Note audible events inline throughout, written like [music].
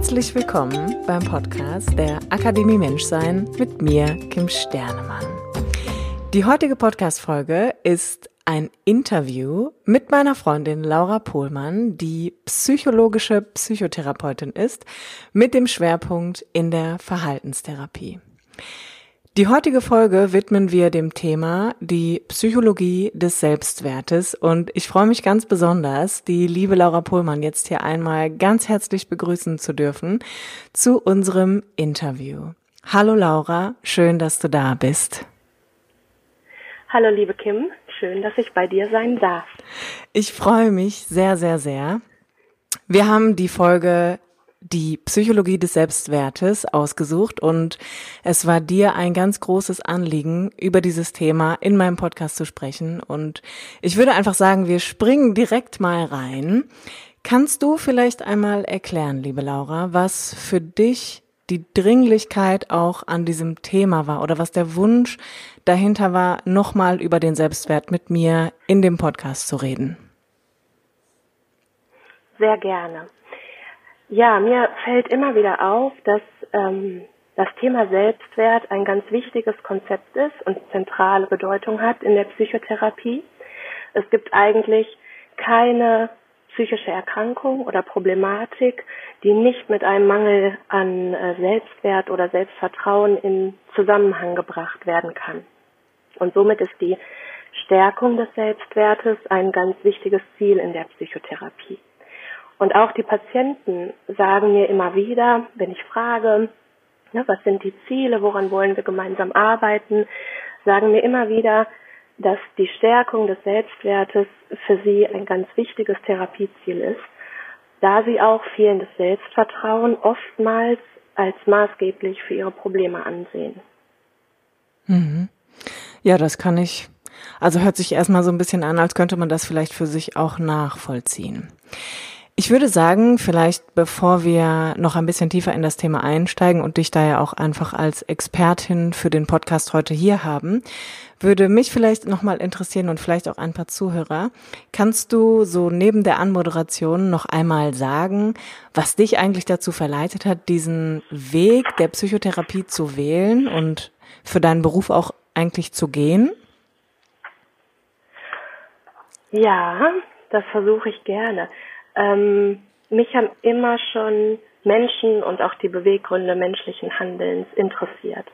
Herzlich willkommen beim Podcast der Akademie Menschsein mit mir, Kim Sternemann. Die heutige Podcast-Folge ist ein Interview mit meiner Freundin Laura Pohlmann, die psychologische Psychotherapeutin ist, mit dem Schwerpunkt in der Verhaltenstherapie. Die heutige Folge widmen wir dem Thema die Psychologie des Selbstwertes und ich freue mich ganz besonders, die liebe Laura Pohlmann jetzt hier einmal ganz herzlich begrüßen zu dürfen zu unserem Interview. Hallo Laura, schön, dass du da bist. Hallo liebe Kim, schön, dass ich bei dir sein darf. Ich freue mich sehr, sehr, sehr. Wir haben die Folge die Psychologie des Selbstwertes ausgesucht und es war dir ein ganz großes Anliegen, über dieses Thema in meinem Podcast zu sprechen. Und ich würde einfach sagen, wir springen direkt mal rein. Kannst du vielleicht einmal erklären, liebe Laura, was für dich die Dringlichkeit auch an diesem Thema war oder was der Wunsch dahinter war, nochmal über den Selbstwert mit mir in dem Podcast zu reden? Sehr gerne. Ja, mir fällt immer wieder auf, dass ähm, das Thema Selbstwert ein ganz wichtiges Konzept ist und zentrale Bedeutung hat in der Psychotherapie. Es gibt eigentlich keine psychische Erkrankung oder Problematik, die nicht mit einem Mangel an äh, Selbstwert oder Selbstvertrauen in Zusammenhang gebracht werden kann. Und somit ist die Stärkung des Selbstwertes ein ganz wichtiges Ziel in der Psychotherapie. Und auch die Patienten sagen mir immer wieder, wenn ich frage, ne, was sind die Ziele, woran wollen wir gemeinsam arbeiten, sagen mir immer wieder, dass die Stärkung des Selbstwertes für sie ein ganz wichtiges Therapieziel ist, da sie auch fehlendes Selbstvertrauen oftmals als maßgeblich für ihre Probleme ansehen. Mhm. Ja, das kann ich. Also hört sich erstmal so ein bisschen an, als könnte man das vielleicht für sich auch nachvollziehen. Ich würde sagen, vielleicht bevor wir noch ein bisschen tiefer in das Thema einsteigen und dich da ja auch einfach als Expertin für den Podcast heute hier haben, würde mich vielleicht nochmal interessieren und vielleicht auch ein paar Zuhörer. Kannst du so neben der Anmoderation noch einmal sagen, was dich eigentlich dazu verleitet hat, diesen Weg der Psychotherapie zu wählen und für deinen Beruf auch eigentlich zu gehen? Ja, das versuche ich gerne. Ähm, mich haben immer schon Menschen und auch die Beweggründe menschlichen Handelns interessiert.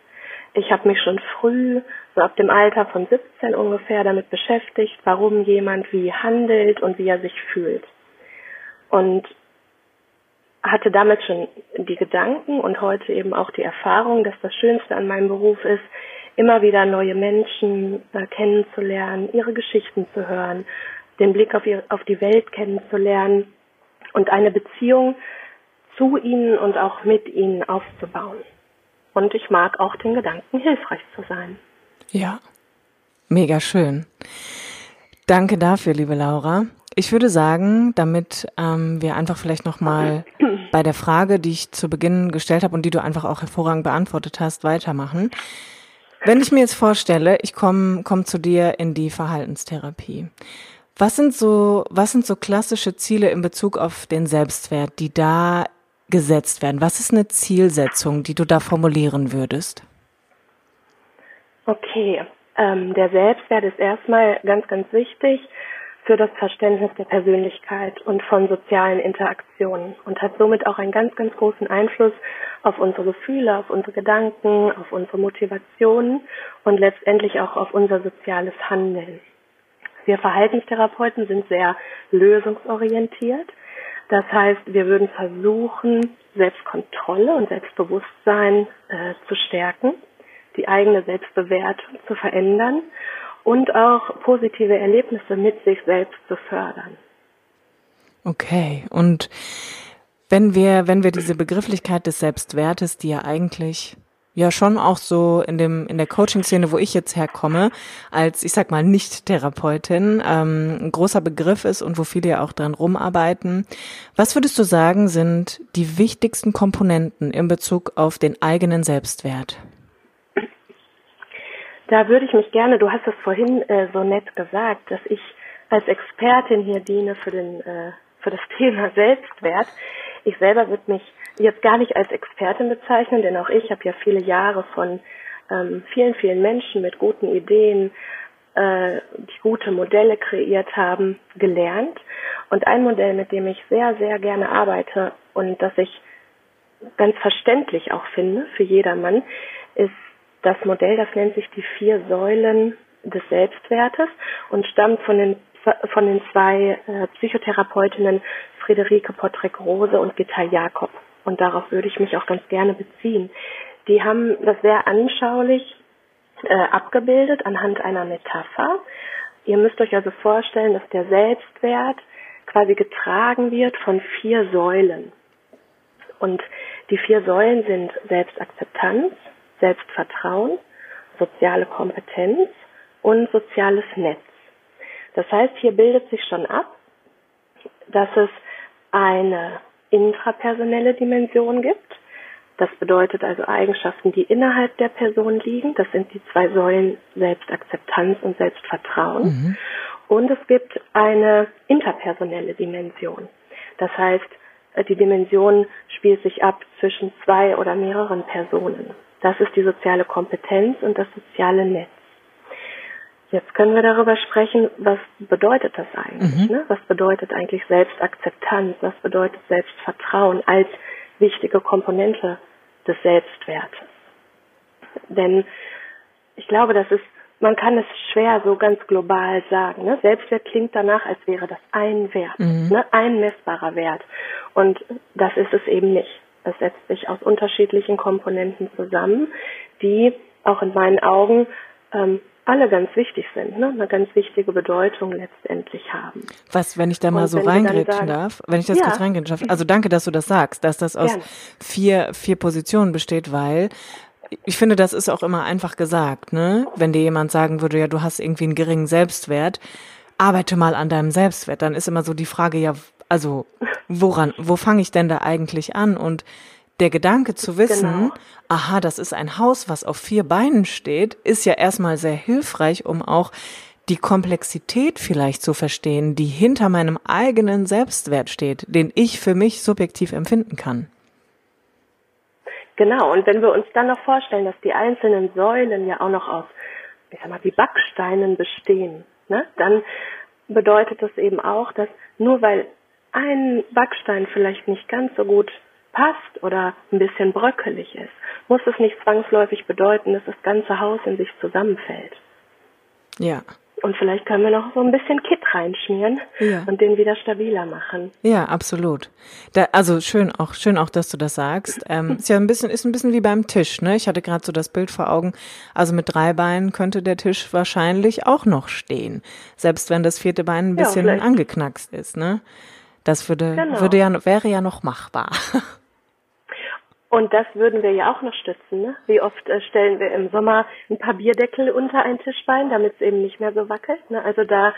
Ich habe mich schon früh, so ab dem Alter von 17 ungefähr, damit beschäftigt, warum jemand wie handelt und wie er sich fühlt. Und hatte damit schon die Gedanken und heute eben auch die Erfahrung, dass das Schönste an meinem Beruf ist, immer wieder neue Menschen äh, kennenzulernen, ihre Geschichten zu hören, den Blick auf, ihr, auf die Welt kennenzulernen und eine Beziehung zu ihnen und auch mit ihnen aufzubauen. Und ich mag auch den Gedanken, hilfreich zu sein. Ja, mega schön. Danke dafür, liebe Laura. Ich würde sagen, damit ähm, wir einfach vielleicht nochmal [clears throat] bei der Frage, die ich zu Beginn gestellt habe und die du einfach auch hervorragend beantwortet hast, weitermachen. Wenn ich mir jetzt vorstelle, ich komme komm zu dir in die Verhaltenstherapie. Was sind so, was sind so klassische Ziele in Bezug auf den Selbstwert, die da gesetzt werden? Was ist eine Zielsetzung, die du da formulieren würdest? Okay, ähm, der Selbstwert ist erstmal ganz, ganz wichtig für das Verständnis der Persönlichkeit und von sozialen Interaktionen und hat somit auch einen ganz, ganz großen Einfluss auf unsere Gefühle, auf unsere Gedanken, auf unsere Motivationen und letztendlich auch auf unser soziales Handeln. Wir Verhaltenstherapeuten sind sehr lösungsorientiert. Das heißt, wir würden versuchen, Selbstkontrolle und Selbstbewusstsein äh, zu stärken, die eigene Selbstbewertung zu verändern und auch positive Erlebnisse mit sich selbst zu fördern. Okay, und wenn wir, wenn wir diese Begrifflichkeit des Selbstwertes, die ja eigentlich ja schon auch so in dem in der Coaching-Szene, wo ich jetzt herkomme, als ich sag mal Nicht-Therapeutin, ähm, ein großer Begriff ist und wo viele ja auch dran rumarbeiten. Was würdest du sagen, sind die wichtigsten Komponenten in Bezug auf den eigenen Selbstwert? Da würde ich mich gerne, du hast es vorhin äh, so nett gesagt, dass ich als Expertin hier diene für den äh, für das [laughs] Thema Selbstwert. Ich selber würde mich jetzt gar nicht als Expertin bezeichnen, denn auch ich habe ja viele Jahre von ähm, vielen, vielen Menschen mit guten Ideen, äh, die gute Modelle kreiert haben, gelernt. Und ein Modell, mit dem ich sehr, sehr gerne arbeite und das ich ganz verständlich auch finde für jedermann, ist das Modell, das nennt sich die vier Säulen des Selbstwertes und stammt von den von den zwei äh, Psychotherapeutinnen Friederike Pottrek-Rose und Gitta Jakob. Und darauf würde ich mich auch ganz gerne beziehen. Die haben das sehr anschaulich äh, abgebildet anhand einer Metapher. Ihr müsst euch also vorstellen, dass der Selbstwert quasi getragen wird von vier Säulen. Und die vier Säulen sind Selbstakzeptanz, Selbstvertrauen, soziale Kompetenz und soziales Netz. Das heißt, hier bildet sich schon ab, dass es eine intrapersonelle Dimension gibt. Das bedeutet also Eigenschaften, die innerhalb der Person liegen. Das sind die zwei Säulen Selbstakzeptanz und Selbstvertrauen. Mhm. Und es gibt eine interpersonelle Dimension. Das heißt, die Dimension spielt sich ab zwischen zwei oder mehreren Personen. Das ist die soziale Kompetenz und das soziale Netz. Jetzt können wir darüber sprechen, was bedeutet das eigentlich? Mhm. Ne? Was bedeutet eigentlich Selbstakzeptanz? Was bedeutet Selbstvertrauen als wichtige Komponente des Selbstwertes? Denn ich glaube, das ist, man kann es schwer so ganz global sagen. Ne? Selbstwert klingt danach, als wäre das ein Wert, mhm. ne? ein messbarer Wert. Und das ist es eben nicht. Es setzt sich aus unterschiedlichen Komponenten zusammen, die auch in meinen Augen ähm, alle ganz wichtig sind, ne? eine ganz wichtige Bedeutung letztendlich haben. Was, wenn ich da mal Und so reingrätschen darf, wenn ich das ja. kurz reingrätschen darf, also danke, dass du das sagst, dass das aus vier, vier Positionen besteht, weil ich finde, das ist auch immer einfach gesagt, ne? Wenn dir jemand sagen würde, ja, du hast irgendwie einen geringen Selbstwert, arbeite mal an deinem Selbstwert, dann ist immer so die Frage, ja, also woran, wo fange ich denn da eigentlich an? Und der Gedanke zu wissen, genau. aha, das ist ein Haus, was auf vier Beinen steht, ist ja erstmal sehr hilfreich, um auch die Komplexität vielleicht zu verstehen, die hinter meinem eigenen Selbstwert steht, den ich für mich subjektiv empfinden kann. Genau, und wenn wir uns dann noch vorstellen, dass die einzelnen Säulen ja auch noch aus, ich sag mal, wie Backsteinen bestehen, ne, dann bedeutet das eben auch, dass nur weil ein Backstein vielleicht nicht ganz so gut passt oder ein bisschen bröckelig ist, muss es nicht zwangsläufig bedeuten, dass das ganze Haus in sich zusammenfällt. Ja. Und vielleicht können wir noch so ein bisschen Kit reinschmieren ja. und den wieder stabiler machen. Ja, absolut. Da, also schön auch, schön auch, dass du das sagst. Ähm, ist ja ein bisschen, ist ein bisschen wie beim Tisch, ne? Ich hatte gerade so das Bild vor Augen. Also mit drei Beinen könnte der Tisch wahrscheinlich auch noch stehen. Selbst wenn das vierte Bein ein bisschen ja, angeknackst ist, ne? Das würde, genau. würde ja, wäre ja noch machbar. [laughs] Und das würden wir ja auch noch stützen. Ne? Wie oft äh, stellen wir im Sommer ein paar Bierdeckel unter ein Tischbein, damit es eben nicht mehr so wackelt. Ne? Also da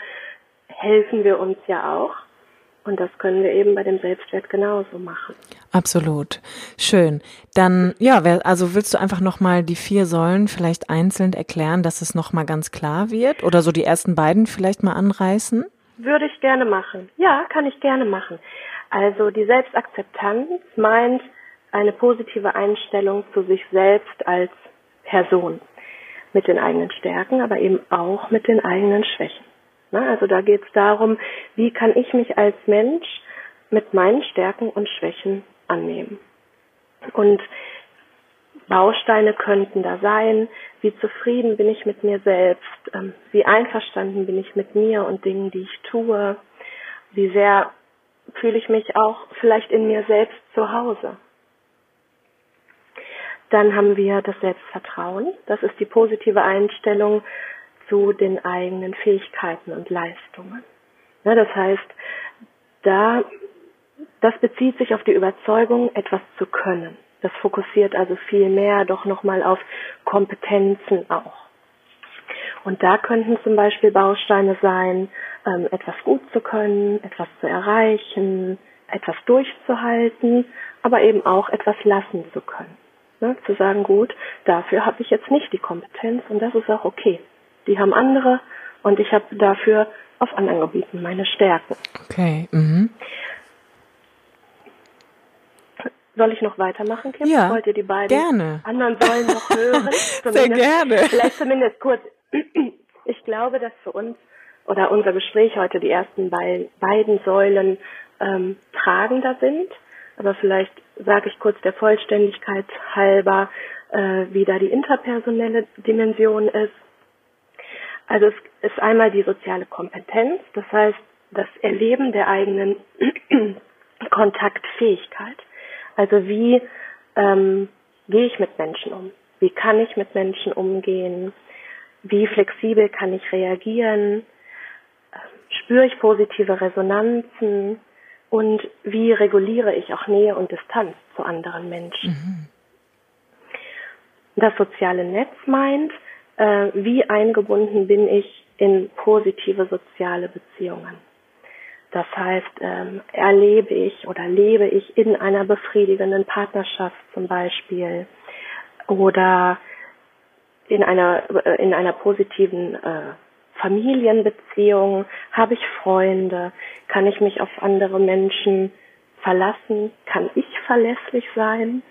helfen wir uns ja auch. Und das können wir eben bei dem Selbstwert genauso machen. Absolut. Schön. Dann, ja, also willst du einfach nochmal die vier Säulen vielleicht einzeln erklären, dass es nochmal ganz klar wird? Oder so die ersten beiden vielleicht mal anreißen? Würde ich gerne machen. Ja, kann ich gerne machen. Also die Selbstakzeptanz meint, eine positive Einstellung zu sich selbst als Person mit den eigenen Stärken, aber eben auch mit den eigenen Schwächen. Also da geht es darum, wie kann ich mich als Mensch mit meinen Stärken und Schwächen annehmen. Und Bausteine könnten da sein, wie zufrieden bin ich mit mir selbst, ähm, wie einverstanden bin ich mit mir und Dingen, die ich tue, wie sehr fühle ich mich auch vielleicht in mir selbst zu Hause. Dann haben wir das Selbstvertrauen. Das ist die positive Einstellung zu den eigenen Fähigkeiten und Leistungen. Ja, das heißt, da, das bezieht sich auf die Überzeugung, etwas zu können. Das fokussiert also viel mehr doch nochmal auf Kompetenzen auch. Und da könnten zum Beispiel Bausteine sein, ähm, etwas gut zu können, etwas zu erreichen, etwas durchzuhalten, aber eben auch etwas lassen zu können. Ne? Zu sagen, gut, dafür habe ich jetzt nicht die Kompetenz und das ist auch okay. Die haben andere und ich habe dafür auf anderen Gebieten meine Stärken. Okay. Mhm. Soll ich noch weitermachen, Kim? Ja. Wollt ihr die beiden gerne. anderen Säulen noch [laughs] hören? Sehr gerne. Vielleicht zumindest kurz. [clears throat] Ich glaube, dass für uns oder unser Gespräch heute die ersten beiden Säulen ähm, tragender sind. Aber vielleicht sage ich kurz der Vollständigkeit halber, äh, wie da die interpersonelle Dimension ist. Also es ist einmal die soziale Kompetenz, das heißt das Erleben der eigenen [clears throat] Kontaktfähigkeit. Also wie ähm, gehe ich mit Menschen um? Wie kann ich mit Menschen umgehen? Wie flexibel kann ich reagieren? Spüre ich positive Resonanzen? Und wie reguliere ich auch Nähe und Distanz zu anderen Menschen? Mhm. Das soziale Netz meint, äh, wie eingebunden bin ich in positive soziale Beziehungen. Das heißt, ähm, erlebe ich oder lebe ich in einer befriedigenden Partnerschaft zum Beispiel oder in einer äh, in einer positiven äh, Familienbeziehung, habe ich Freunde, kann ich mich auf andere Menschen verlassen, kann ich verlässlich sein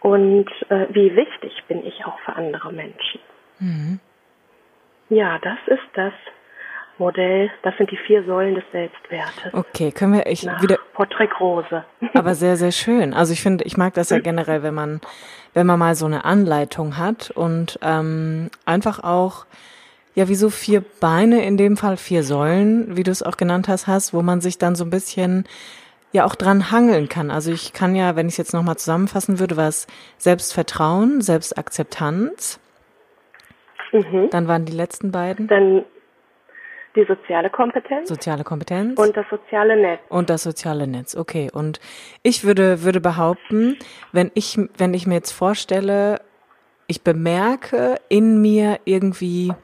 und äh, wie wichtig bin ich auch für andere Menschen. Mhm. Ja, das ist das Modell, das sind die vier Säulen des Selbstwertes. Okay, können wir ich wieder Portrait Rose. [laughs] Aber sehr sehr schön. Also ich finde, ich mag das ja generell, wenn man wenn man mal so eine Anleitung hat und ähm, einfach auch ja wie so vier Beine in dem Fall vier Säulen, wie du es auch genannt hast, hast, wo man sich dann so ein bisschen ja auch dran hangeln kann. Also ich kann ja, wenn ich es jetzt nochmal zusammenfassen würde, was Selbstvertrauen, Selbstakzeptanz, Mhm. Dann waren die letzten beiden. Dann die soziale Kompetenz. Soziale Kompetenz. Und das soziale Netz. Und das soziale Netz, okay. Und ich würde, würde behaupten, wenn ich, wenn ich mir jetzt vorstelle, ich bemerke in mir irgendwie,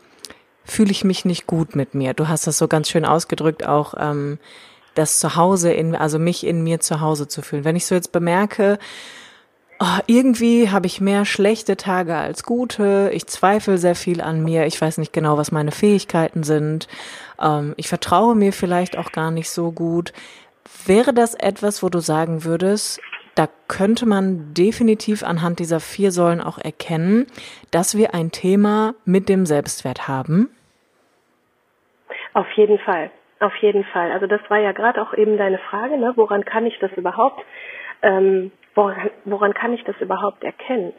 fühle ich mich nicht gut mit mir. Du hast das so ganz schön ausgedrückt, auch ähm, das Zuhause in, also mich in mir zu Hause zu fühlen. Wenn ich so jetzt bemerke, oh, irgendwie habe ich mehr schlechte Tage als gute. Ich zweifle sehr viel an mir. Ich weiß nicht genau, was meine Fähigkeiten sind. Ähm, ich vertraue mir vielleicht auch gar nicht so gut. Wäre das etwas, wo du sagen würdest, da könnte man definitiv anhand dieser vier Säulen auch erkennen, dass wir ein Thema mit dem Selbstwert haben? Auf jeden Fall. Auf jeden Fall. Also das war ja gerade auch eben deine Frage, ne? woran kann ich das überhaupt ähm, woran, woran kann ich das überhaupt erkennen?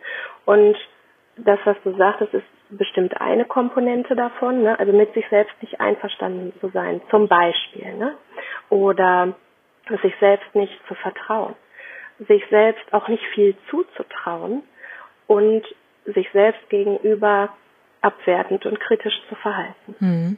Und das, was du sagtest, ist bestimmt eine Komponente davon, ne? also mit sich selbst nicht einverstanden zu sein, zum Beispiel, ne? oder sich selbst nicht zu vertrauen, sich selbst auch nicht viel zuzutrauen und sich selbst gegenüber abwertend und kritisch zu verhalten. Hm.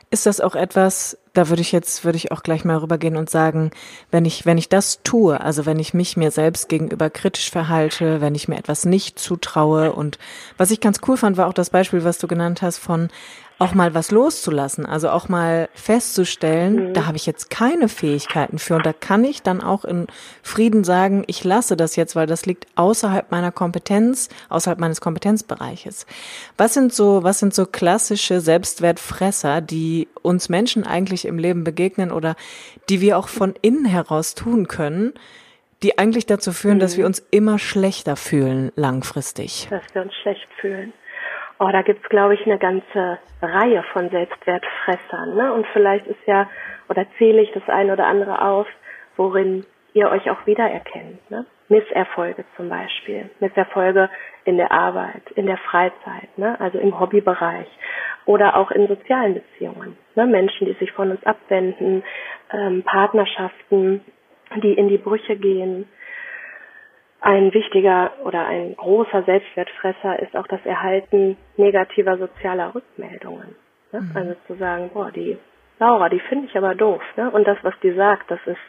Ist das auch etwas, da würde ich jetzt, würde ich auch gleich mal rübergehen und sagen, wenn ich, wenn ich das tue, also wenn ich mich mir selbst gegenüber kritisch verhalte, wenn ich mir etwas nicht zutraue und was ich ganz cool fand, war auch das Beispiel, was du genannt hast von, auch mal was loszulassen, also auch mal festzustellen, mhm. da habe ich jetzt keine Fähigkeiten für und da kann ich dann auch in Frieden sagen, ich lasse das jetzt, weil das liegt außerhalb meiner Kompetenz, außerhalb meines Kompetenzbereiches. Was sind so, was sind so klassische Selbstwertfresser, die uns Menschen eigentlich im Leben begegnen oder die wir auch von innen heraus tun können, die eigentlich dazu führen, mhm. dass wir uns immer schlechter fühlen langfristig? Dass wir uns schlecht fühlen. Oh, da gibt's glaube ich, eine ganze Reihe von Selbstwertfressern. Ne? Und vielleicht ist ja, oder zähle ich das eine oder andere auf, worin ihr euch auch wiedererkennt. Ne? Misserfolge zum Beispiel. Misserfolge in der Arbeit, in der Freizeit, ne? also im Hobbybereich oder auch in sozialen Beziehungen. Ne? Menschen, die sich von uns abwenden, ähm, Partnerschaften, die in die Brüche gehen. ein wichtiger oder ein großer Selbstwertfresser ist auch das Erhalten negativer sozialer Rückmeldungen. Ne? Mhm. Also zu sagen, boah, die Laura, die finde ich aber doof. Ne? Und das, was die sagt, das ist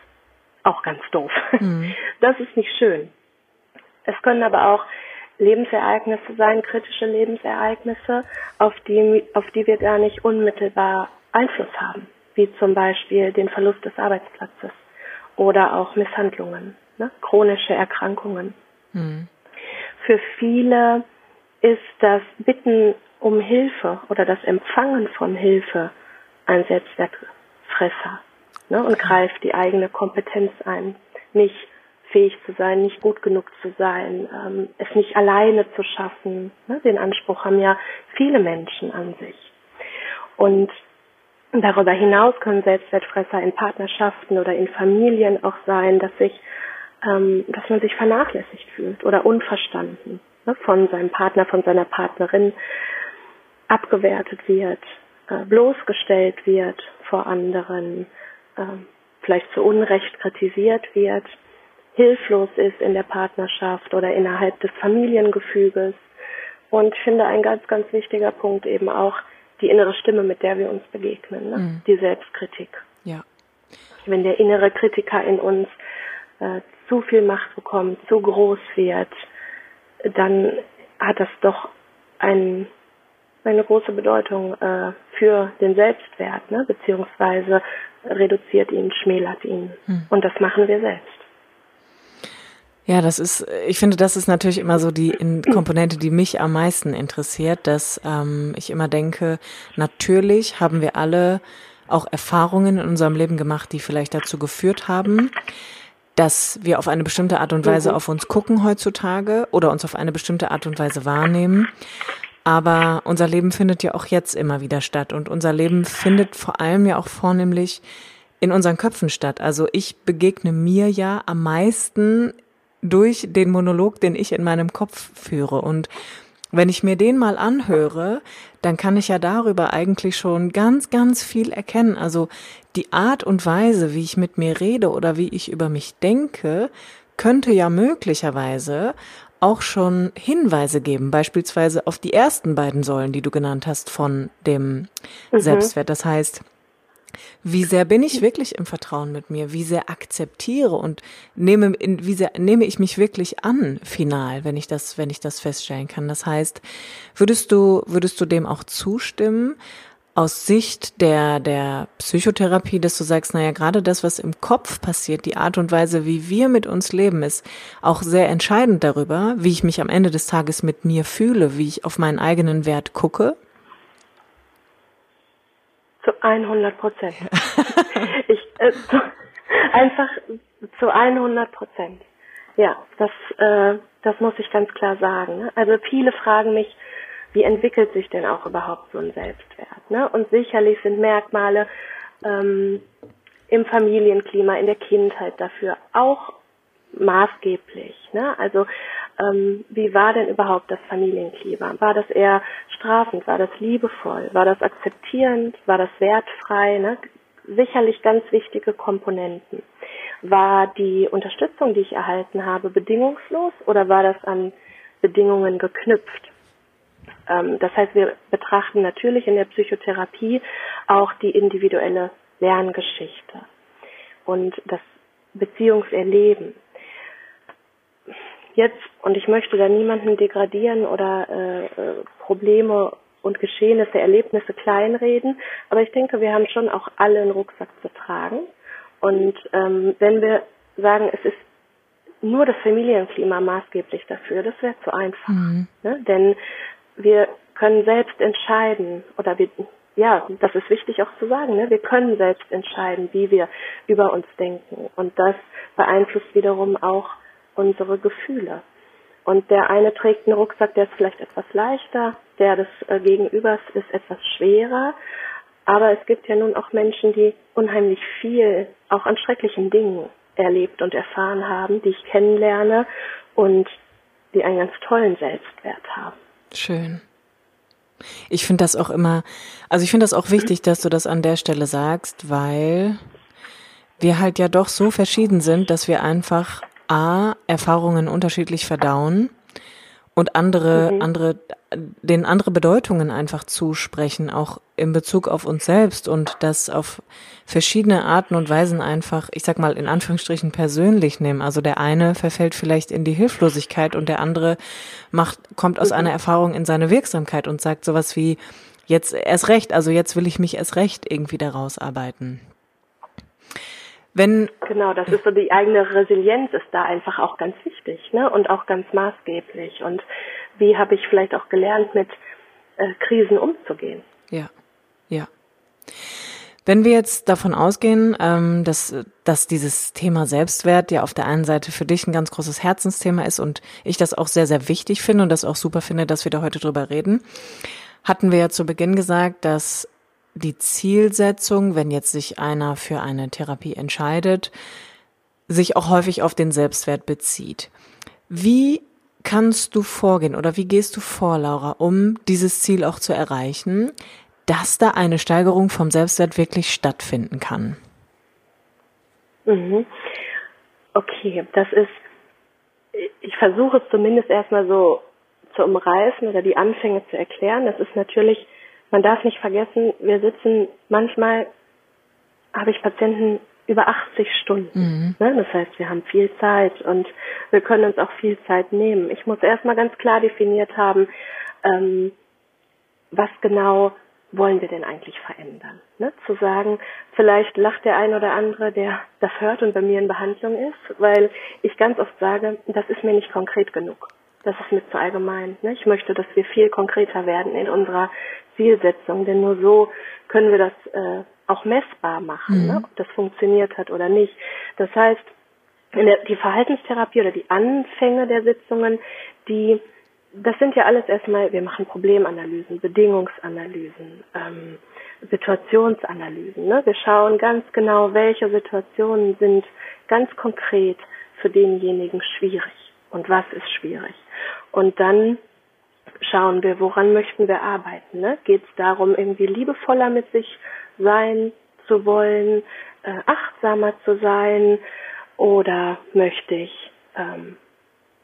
auch ganz doof. Mhm. [laughs] Das ist nicht schön. Es können aber auch Lebensereignisse sein, kritische Lebensereignisse, auf die, auf die wir gar nicht unmittelbar Einfluss haben, wie zum Beispiel den Verlust des Arbeitsplatzes oder auch Misshandlungen, ne? chronische Erkrankungen. Mhm. Für viele ist das Bitten um Hilfe oder das Empfangen von Hilfe ein Selbstwertfresser ne? und greift die eigene Kompetenz ein. Nicht fähig zu sein, nicht gut genug zu sein, ähm, es nicht alleine zu schaffen. Ne? Den Anspruch haben ja viele Menschen an sich. Und darüber hinaus können Selbstwertfresser in Partnerschaften oder in Familien auch sein, dass sich, ähm, dass man sich vernachlässigt fühlt oder unverstanden ne? von seinem Partner, von seiner Partnerin abgewertet wird, äh, bloßgestellt wird vor anderen, vielleicht zu Unrecht kritisiert wird hilflos ist in der Partnerschaft oder innerhalb des Familiengefüges. Und ich finde ein ganz, ganz wichtiger Punkt eben auch die innere Stimme, mit der wir uns begegnen, ne? Mhm. die Selbstkritik. Ja. Wenn der innere Kritiker in uns äh, zu viel Macht bekommt, zu groß wird, dann hat das doch ein, eine große Bedeutung äh, für den Selbstwert, ne? beziehungsweise reduziert ihn, schmälert ihn. Mhm. Und das machen wir selbst. Ja, das ist, ich finde, das ist natürlich immer so die Komponente, die mich am meisten interessiert, dass ähm, ich immer denke, natürlich haben wir alle auch Erfahrungen in unserem Leben gemacht, die vielleicht dazu geführt haben, dass wir auf eine bestimmte Art und Weise mhm. auf uns gucken heutzutage oder uns auf eine bestimmte Art und Weise wahrnehmen. Aber unser Leben findet ja auch jetzt immer wieder statt und unser Leben findet vor allem ja auch vornehmlich in unseren Köpfen statt. Also ich begegne mir ja am meisten durch den Monolog, den ich in meinem Kopf führe. Und wenn ich mir den mal anhöre, dann kann ich ja darüber eigentlich schon ganz, ganz viel erkennen. Also die Art und Weise, wie ich mit mir rede oder wie ich über mich denke, könnte ja möglicherweise auch schon Hinweise geben, beispielsweise auf die ersten beiden Säulen, die du genannt hast von dem mhm. Selbstwert. Das heißt, wie sehr bin ich wirklich im Vertrauen mit mir? Wie sehr akzeptiere und nehme, wie sehr nehme ich mich wirklich an, final, wenn ich das, wenn ich das feststellen kann? Das heißt, würdest du, würdest du dem auch zustimmen? Aus Sicht der, der Psychotherapie, dass du sagst, naja, gerade das, was im Kopf passiert, die Art und Weise, wie wir mit uns leben, ist auch sehr entscheidend darüber, wie ich mich am Ende des Tages mit mir fühle, wie ich auf meinen eigenen Wert gucke? Zu 100 Prozent. [laughs] ich, äh, einfach zu 100 Prozent. Ja, das, äh, das muss ich ganz klar sagen. Ne? Also viele fragen mich, wie entwickelt sich denn auch überhaupt so ein Selbstwert? Ne? Und sicherlich sind Merkmale ähm, im Familienklima, in der Kindheit dafür auch maßgeblich. Ne? Also ähm, wie war denn überhaupt das Familienklima? War das eher strafend? War das liebevoll? War das akzeptierend? War das wertfrei? Ne? Sicherlich ganz wichtige Komponenten. War die Unterstützung, die ich erhalten habe, bedingungslos oder war das an Bedingungen geknüpft? Ähm, das heißt, wir betrachten natürlich in der Psychotherapie auch die individuelle Lerngeschichte und das Beziehungserleben jetzt, und ich möchte da niemanden degradieren oder äh, äh, Probleme und Geschehnisse, Erlebnisse kleinreden, aber ich denke, wir haben schon auch alle einen Rucksack zu tragen. Und ähm, wenn wir sagen, es ist nur das Familienklima maßgeblich dafür, das wäre zu einfach. Mhm. Ne? Denn wir können selbst entscheiden oder wir, ja, das ist wichtig auch zu sagen, ne? wir können selbst entscheiden, wie wir über uns denken. Und das beeinflusst wiederum auch unsere Gefühle. Und der eine trägt einen Rucksack, der ist vielleicht etwas leichter, der des äh, Gegenübers ist etwas schwerer. Aber es gibt ja nun auch Menschen, die unheimlich viel auch an schrecklichen Dingen erlebt und erfahren haben, die ich kennenlerne und die einen ganz tollen Selbstwert haben. Schön. Ich finde das auch immer, also ich finde das auch wichtig, dass du das an der Stelle sagst, weil wir halt ja doch so verschieden sind, dass wir einfach A, Erfahrungen unterschiedlich verdauen und andere, mhm. andere, den andere Bedeutungen einfach zusprechen, auch in Bezug auf uns selbst und das auf verschiedene Arten und Weisen einfach, ich sag mal, in Anführungsstrichen persönlich nehmen. Also der eine verfällt vielleicht in die Hilflosigkeit und der andere macht, kommt aus mhm. einer Erfahrung in seine Wirksamkeit und sagt sowas wie, jetzt erst recht, also jetzt will ich mich erst recht irgendwie daraus arbeiten. Wenn genau, das ist so die eigene Resilienz ist da einfach auch ganz wichtig, ne? Und auch ganz maßgeblich. Und wie habe ich vielleicht auch gelernt, mit äh, Krisen umzugehen? Ja, ja. Wenn wir jetzt davon ausgehen, ähm, dass, dass dieses Thema Selbstwert ja auf der einen Seite für dich ein ganz großes Herzensthema ist und ich das auch sehr, sehr wichtig finde und das auch super finde, dass wir da heute drüber reden, hatten wir ja zu Beginn gesagt, dass die Zielsetzung, wenn jetzt sich einer für eine Therapie entscheidet, sich auch häufig auf den Selbstwert bezieht. Wie kannst du vorgehen oder wie gehst du vor, Laura, um dieses Ziel auch zu erreichen, dass da eine Steigerung vom Selbstwert wirklich stattfinden kann? Mhm. Okay, das ist, ich versuche es zumindest erstmal so zu umreißen oder die Anfänge zu erklären. Das ist natürlich man darf nicht vergessen, wir sitzen manchmal, habe ich Patienten über 80 Stunden. Mhm. Ne? Das heißt, wir haben viel Zeit und wir können uns auch viel Zeit nehmen. Ich muss erstmal ganz klar definiert haben, ähm, was genau wollen wir denn eigentlich verändern? Ne? Zu sagen, vielleicht lacht der ein oder andere, der das hört und bei mir in Behandlung ist, weil ich ganz oft sage, das ist mir nicht konkret genug. Das ist mir zu allgemein. Ne? Ich möchte, dass wir viel konkreter werden in unserer Zielsetzung, denn nur so können wir das äh, auch messbar machen, mhm. ne? ob das funktioniert hat oder nicht. Das heißt, der, die Verhaltenstherapie oder die Anfänge der Sitzungen, die das sind ja alles erstmal, wir machen Problemanalysen, Bedingungsanalysen, ähm, Situationsanalysen. Ne? Wir schauen ganz genau, welche Situationen sind ganz konkret für denjenigen schwierig und was ist schwierig. Und dann schauen wir, woran möchten wir arbeiten. Ne? Geht es darum, irgendwie liebevoller mit sich sein zu wollen, äh, achtsamer zu sein oder möchte ich ähm,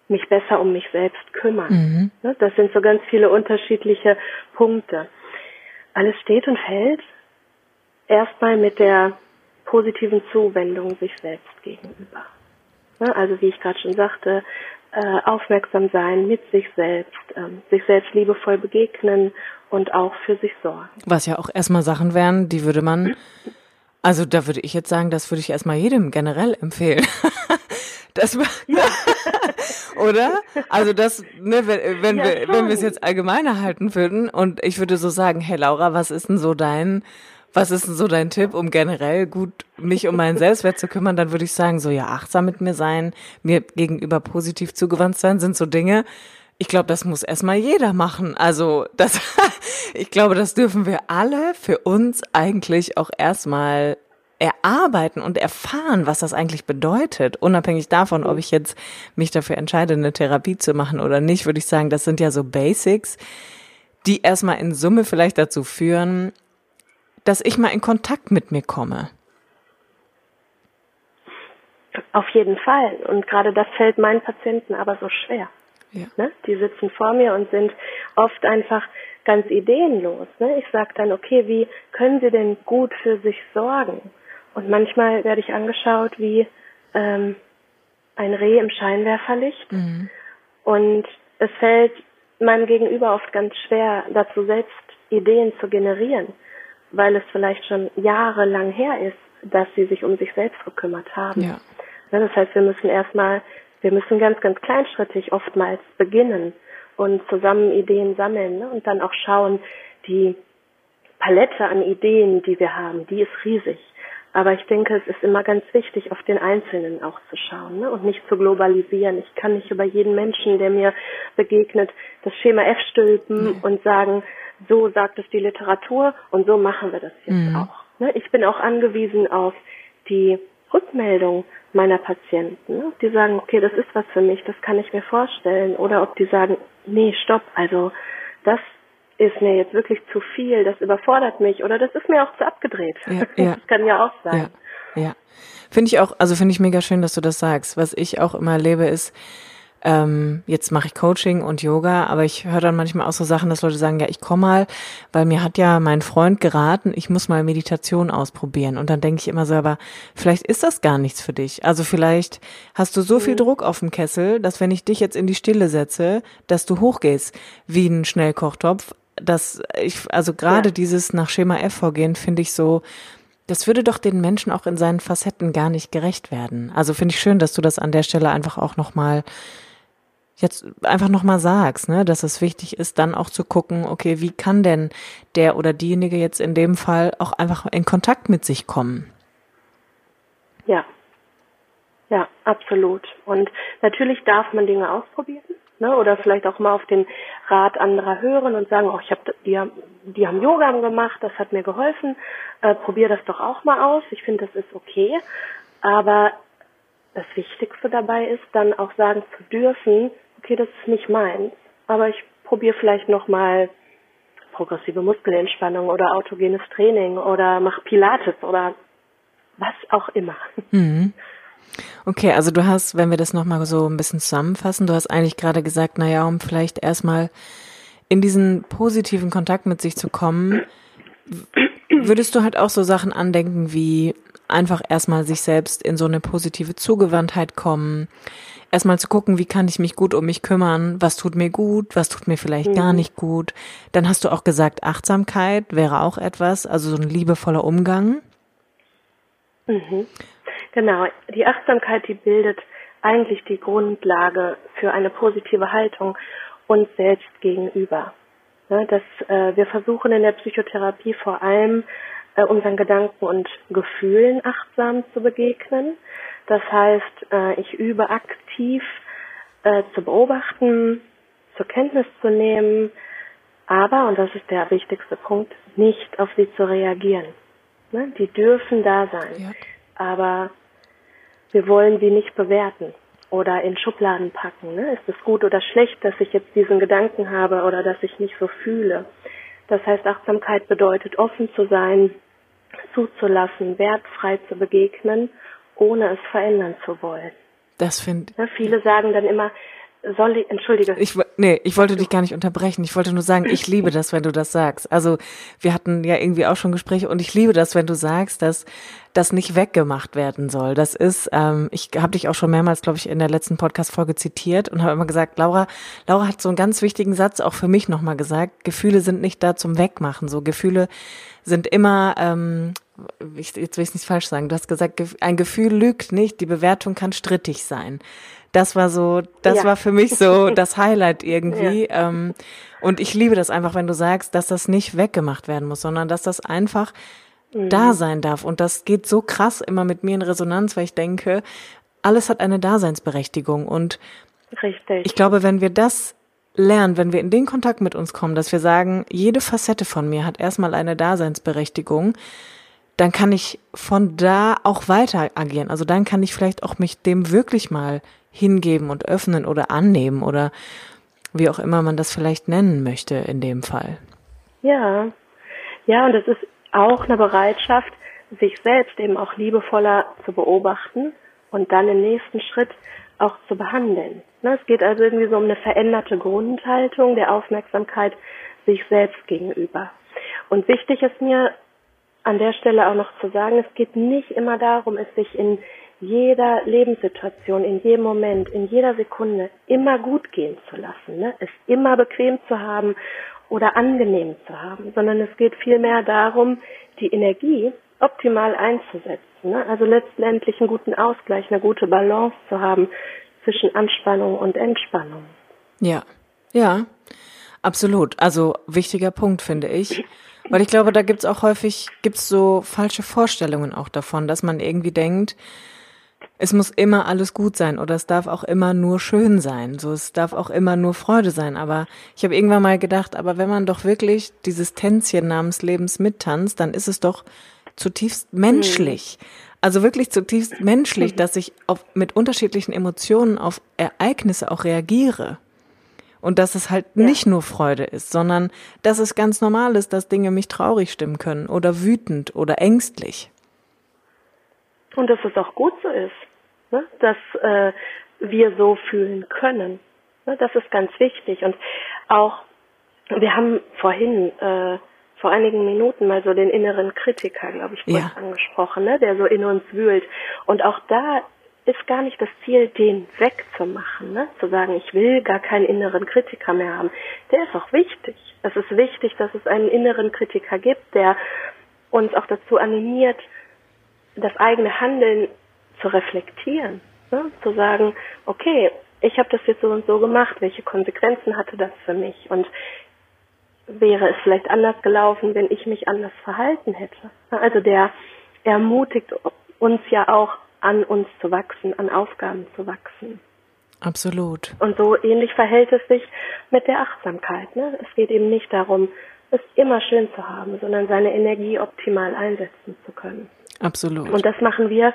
mich besser um mich selbst kümmern. Mhm. Ne? Das sind so ganz viele unterschiedliche Punkte. Alles steht und fällt erstmal mit der positiven Zuwendung sich selbst gegenüber. Ne? Also wie ich gerade schon sagte, äh, aufmerksam sein mit sich selbst, ähm, sich selbst liebevoll begegnen und auch für sich sorgen. Was ja auch erstmal Sachen wären, die würde man, also da würde ich jetzt sagen, das würde ich erstmal jedem generell empfehlen. [laughs] das ja. [laughs] oder? Also das, ne, wenn, wenn ja, wir, wenn wir es jetzt allgemeiner halten würden und ich würde so sagen, hey Laura, was ist denn so dein was ist denn so dein Tipp, um generell gut mich um meinen Selbstwert zu kümmern? Dann würde ich sagen, so ja, achtsam mit mir sein, mir gegenüber positiv zugewandt sein, sind so Dinge. Ich glaube, das muss erstmal jeder machen. Also, das, [laughs] ich glaube, das dürfen wir alle für uns eigentlich auch erstmal erarbeiten und erfahren, was das eigentlich bedeutet. Unabhängig davon, ob ich jetzt mich dafür entscheide, eine Therapie zu machen oder nicht, würde ich sagen, das sind ja so Basics, die erstmal in Summe vielleicht dazu führen, dass ich mal in Kontakt mit mir komme. Auf jeden Fall. Und gerade das fällt meinen Patienten aber so schwer. Ja. Ne? Die sitzen vor mir und sind oft einfach ganz ideenlos. Ne? Ich sage dann, okay, wie können sie denn gut für sich sorgen? Und manchmal werde ich angeschaut wie ähm, ein Reh im Scheinwerferlicht. Mhm. Und es fällt meinem Gegenüber oft ganz schwer, dazu selbst Ideen zu generieren weil es vielleicht schon jahrelang her ist, dass sie sich um sich selbst gekümmert haben. Ja. Das heißt, wir müssen erstmal, wir müssen ganz, ganz kleinschrittig oftmals beginnen und zusammen Ideen sammeln ne? und dann auch schauen, die Palette an Ideen, die wir haben, die ist riesig. Aber ich denke, es ist immer ganz wichtig, auf den Einzelnen auch zu schauen ne? und nicht zu globalisieren. Ich kann nicht über jeden Menschen, der mir begegnet, das Schema F stülpen mhm. und sagen, so sagt es die Literatur und so machen wir das jetzt mhm. auch. Ne? Ich bin auch angewiesen auf die Rückmeldung meiner Patienten, ne? die sagen, okay, das ist was für mich, das kann ich mir vorstellen. Oder ob die sagen, nee, stopp, also das ist mir jetzt wirklich zu viel, das überfordert mich oder das ist mir auch zu abgedreht. Ja, [laughs] ja. Das kann ja auch sein. Ja. Ja. Finde ich auch, also finde ich mega schön, dass du das sagst. Was ich auch immer erlebe, ist, ähm, jetzt mache ich Coaching und Yoga, aber ich höre dann manchmal auch so Sachen, dass Leute sagen, ja, ich komme mal, weil mir hat ja mein Freund geraten, ich muss mal Meditation ausprobieren. Und dann denke ich immer so, aber vielleicht ist das gar nichts für dich. Also vielleicht hast du so viel mhm. Druck auf dem Kessel, dass wenn ich dich jetzt in die Stille setze, dass du hochgehst wie ein Schnellkochtopf. Dass ich, also gerade ja. dieses nach Schema F vorgehen, finde ich so, das würde doch den Menschen auch in seinen Facetten gar nicht gerecht werden. Also finde ich schön, dass du das an der Stelle einfach auch nochmal jetzt einfach nochmal sagst, ne, dass es wichtig ist, dann auch zu gucken, okay, wie kann denn der oder diejenige jetzt in dem Fall auch einfach in Kontakt mit sich kommen? Ja. Ja, absolut. Und natürlich darf man Dinge ausprobieren, ne, oder vielleicht auch mal auf den Rat anderer hören und sagen, oh, ich habe die, die haben Yoga gemacht, das hat mir geholfen, äh, probier das doch auch mal aus. Ich finde, das ist okay. Aber das Wichtigste dabei ist, dann auch sagen zu dürfen, okay, das ist nicht meins, aber ich probiere vielleicht nochmal progressive Muskelentspannung oder autogenes Training oder mach Pilates oder was auch immer. Mhm. Okay, also du hast, wenn wir das nochmal so ein bisschen zusammenfassen, du hast eigentlich gerade gesagt, naja, um vielleicht erstmal in diesen positiven Kontakt mit sich zu kommen, würdest du halt auch so Sachen andenken wie einfach erstmal sich selbst in so eine positive Zugewandtheit kommen, erstmal zu gucken, wie kann ich mich gut um mich kümmern, was tut mir gut, was tut mir vielleicht mhm. gar nicht gut. Dann hast du auch gesagt, Achtsamkeit wäre auch etwas, also so ein liebevoller Umgang. Mhm. Genau, die Achtsamkeit, die bildet eigentlich die Grundlage für eine positive Haltung uns selbst gegenüber. Ja, dass äh, wir versuchen in der Psychotherapie vor allem äh, unseren Gedanken und Gefühlen achtsam zu begegnen. Das heißt, äh, ich übe aktiv äh, zu beobachten, zur Kenntnis zu nehmen, aber, und das ist der wichtigste Punkt, nicht auf sie zu reagieren. Ne? Die dürfen da sein, ja. aber wir wollen sie nicht bewerten oder in Schubladen packen. Ne? Ist es gut oder schlecht, dass ich jetzt diesen Gedanken habe oder dass ich mich so fühle? Das heißt, Achtsamkeit bedeutet, offen zu sein, zuzulassen, wertfrei zu begegnen ohne es verändern zu wollen. Das finde ja, Viele sagen dann immer, soll ich, entschuldige. Ich, nee, ich wollte dich gar nicht unterbrechen. Ich wollte nur sagen, ich liebe das, wenn du das sagst. Also wir hatten ja irgendwie auch schon Gespräche und ich liebe das, wenn du sagst, dass das nicht weggemacht werden soll. Das ist, ähm, ich habe dich auch schon mehrmals, glaube ich, in der letzten Podcast-Folge zitiert und habe immer gesagt, Laura, Laura hat so einen ganz wichtigen Satz auch für mich nochmal gesagt, Gefühle sind nicht da zum Wegmachen. So Gefühle sind immer ähm, ich, jetzt will ich nicht falsch sagen, du hast gesagt, ein Gefühl lügt nicht, die Bewertung kann strittig sein. Das war so, das ja. war für mich so [laughs] das Highlight irgendwie. Ja. Ähm, und ich liebe das einfach, wenn du sagst, dass das nicht weggemacht werden muss, sondern dass das einfach mhm. da sein darf. Und das geht so krass immer mit mir in Resonanz, weil ich denke, alles hat eine Daseinsberechtigung. Und Richtig. ich glaube, wenn wir das lernen, wenn wir in den Kontakt mit uns kommen, dass wir sagen, jede Facette von mir hat erstmal eine Daseinsberechtigung, dann kann ich von da auch weiter agieren. Also dann kann ich vielleicht auch mich dem wirklich mal hingeben und öffnen oder annehmen oder wie auch immer man das vielleicht nennen möchte in dem Fall. Ja, ja, und es ist auch eine Bereitschaft, sich selbst eben auch liebevoller zu beobachten und dann im nächsten Schritt auch zu behandeln. Ne, es geht also irgendwie so um eine veränderte Grundhaltung der Aufmerksamkeit sich selbst gegenüber. Und wichtig ist mir an der Stelle auch noch zu sagen, es geht nicht immer darum, es sich in jeder Lebenssituation, in jedem Moment, in jeder Sekunde immer gut gehen zu lassen, ne? es immer bequem zu haben oder angenehm zu haben, sondern es geht vielmehr darum, die Energie optimal einzusetzen. Ne? Also letztendlich einen guten Ausgleich, eine gute Balance zu haben zwischen Anspannung und Entspannung. Ja, ja, absolut. Also wichtiger Punkt, finde ich. Weil ich glaube, da gibt's auch häufig, gibt's so falsche Vorstellungen auch davon, dass man irgendwie denkt, es muss immer alles gut sein oder es darf auch immer nur schön sein. So, es darf auch immer nur Freude sein. Aber ich habe irgendwann mal gedacht, aber wenn man doch wirklich dieses Tänzchen namens Lebens mittanzt, dann ist es doch zutiefst menschlich. Also wirklich zutiefst menschlich, [laughs] dass ich auf, mit unterschiedlichen Emotionen auf Ereignisse auch reagiere. Und dass es halt ja. nicht nur Freude ist, sondern dass es ganz normal ist, dass Dinge mich traurig stimmen können oder wütend oder ängstlich. Und dass es auch gut so ist, ne? dass äh, wir so fühlen können. Ne? Das ist ganz wichtig. Und auch, wir haben vorhin äh, vor einigen Minuten mal so den inneren Kritiker, glaube ich, kurz ja. angesprochen, ne? der so in uns wühlt. Und auch da ist gar nicht das Ziel, den wegzumachen, ne? zu sagen, ich will gar keinen inneren Kritiker mehr haben. Der ist auch wichtig. Es ist wichtig, dass es einen inneren Kritiker gibt, der uns auch dazu animiert, das eigene Handeln zu reflektieren, ne? zu sagen, okay, ich habe das jetzt so und so gemacht, welche Konsequenzen hatte das für mich und wäre es vielleicht anders gelaufen, wenn ich mich anders verhalten hätte. Also der ermutigt uns ja auch an uns zu wachsen, an Aufgaben zu wachsen. Absolut. Und so ähnlich verhält es sich mit der Achtsamkeit. Ne? Es geht eben nicht darum, es immer schön zu haben, sondern seine Energie optimal einsetzen zu können. Absolut. Und das machen wir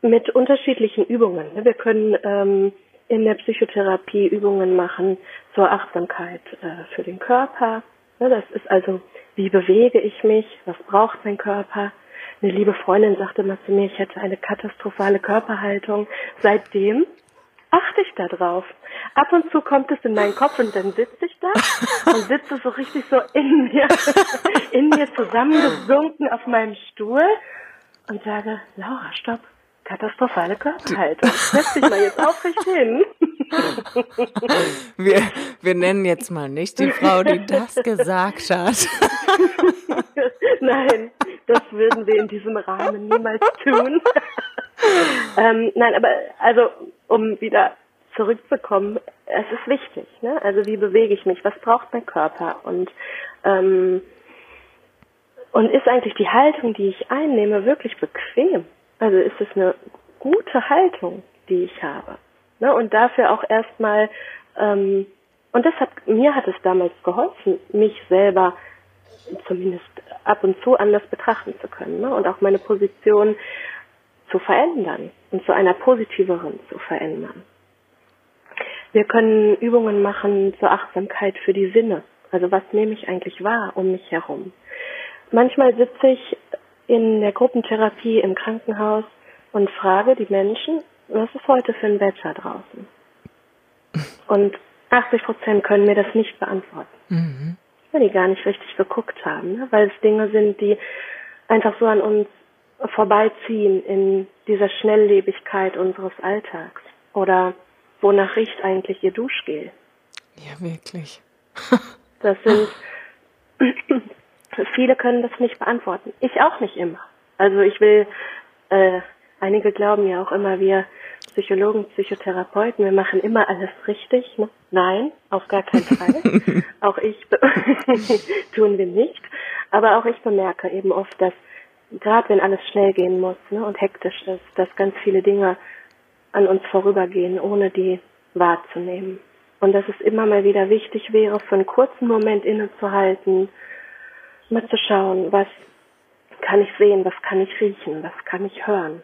mit unterschiedlichen Übungen. Ne? Wir können ähm, in der Psychotherapie Übungen machen zur Achtsamkeit äh, für den Körper. Ne? Das ist also, wie bewege ich mich, was braucht mein Körper, eine liebe Freundin sagte mal zu mir, ich hätte eine katastrophale Körperhaltung. Seitdem achte ich da drauf. Ab und zu kommt es in meinen Kopf und dann sitze ich da [laughs] und sitze so richtig so in mir, in mir zusammengesunken auf meinem Stuhl und sage, Laura, stopp, katastrophale Körperhaltung. Setz dich mal jetzt aufrecht hin. [laughs] Wir, wir nennen jetzt mal nicht die Frau, die das gesagt hat. [laughs] Nein, das würden wir in diesem Rahmen niemals tun. [laughs] ähm, nein, aber also um wieder zurückzukommen, es ist wichtig. Ne? Also wie bewege ich mich? Was braucht mein Körper? Und ähm, und ist eigentlich die Haltung, die ich einnehme, wirklich bequem? Also ist es eine gute Haltung, die ich habe? Ne? Und dafür auch erstmal ähm, und das hat mir hat es damals geholfen, mich selber zumindest ab und zu anders betrachten zu können ne? und auch meine Position zu verändern und zu einer positiveren zu verändern. Wir können Übungen machen zur Achtsamkeit für die Sinne. Also was nehme ich eigentlich wahr um mich herum? Manchmal sitze ich in der Gruppentherapie im Krankenhaus und frage die Menschen, was ist heute für ein Wetter draußen? Und 80 Prozent können mir das nicht beantworten. Mhm weil die gar nicht richtig geguckt haben, ne? weil es Dinge sind, die einfach so an uns vorbeiziehen in dieser Schnelllebigkeit unseres Alltags. Oder wonach riecht eigentlich ihr Duschgel? Ja, wirklich. das sind, [laughs] viele können das nicht beantworten. Ich auch nicht immer. Also ich will, äh, einige glauben ja auch immer, wir Psychologen, Psychotherapeuten, wir machen immer alles richtig. Ne? Nein, auf gar keinen Fall. [laughs] auch ich [laughs] tun wir nicht. Aber auch ich bemerke eben oft, dass gerade wenn alles schnell gehen muss ne, und hektisch ist, dass ganz viele Dinge an uns vorübergehen, ohne die wahrzunehmen. Und dass es immer mal wieder wichtig wäre, für einen kurzen Moment innezuhalten, mal zu schauen, was kann ich sehen, was kann ich riechen, was kann ich hören.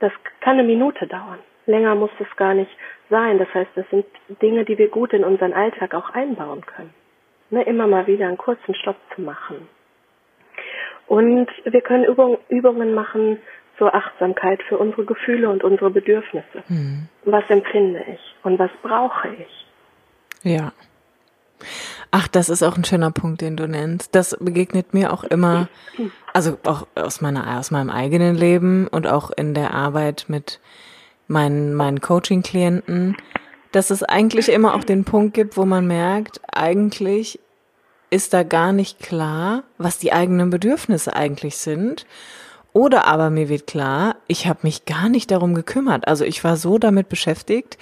Das kann eine Minute dauern. Länger muss es gar nicht sein. Das heißt, das sind Dinge, die wir gut in unseren Alltag auch einbauen können. Ne, immer mal wieder einen kurzen Stopp zu machen. Und wir können Übung, Übungen machen zur Achtsamkeit für unsere Gefühle und unsere Bedürfnisse. Mhm. Was empfinde ich und was brauche ich? Ja. Ach, das ist auch ein schöner Punkt, den du nennst. Das begegnet mir auch immer, also auch aus meiner, aus meinem eigenen Leben und auch in der Arbeit mit meinen, meinen Coaching-Klienten, dass es eigentlich immer auch den Punkt gibt, wo man merkt, eigentlich ist da gar nicht klar, was die eigenen Bedürfnisse eigentlich sind. Oder aber mir wird klar, ich habe mich gar nicht darum gekümmert. Also ich war so damit beschäftigt,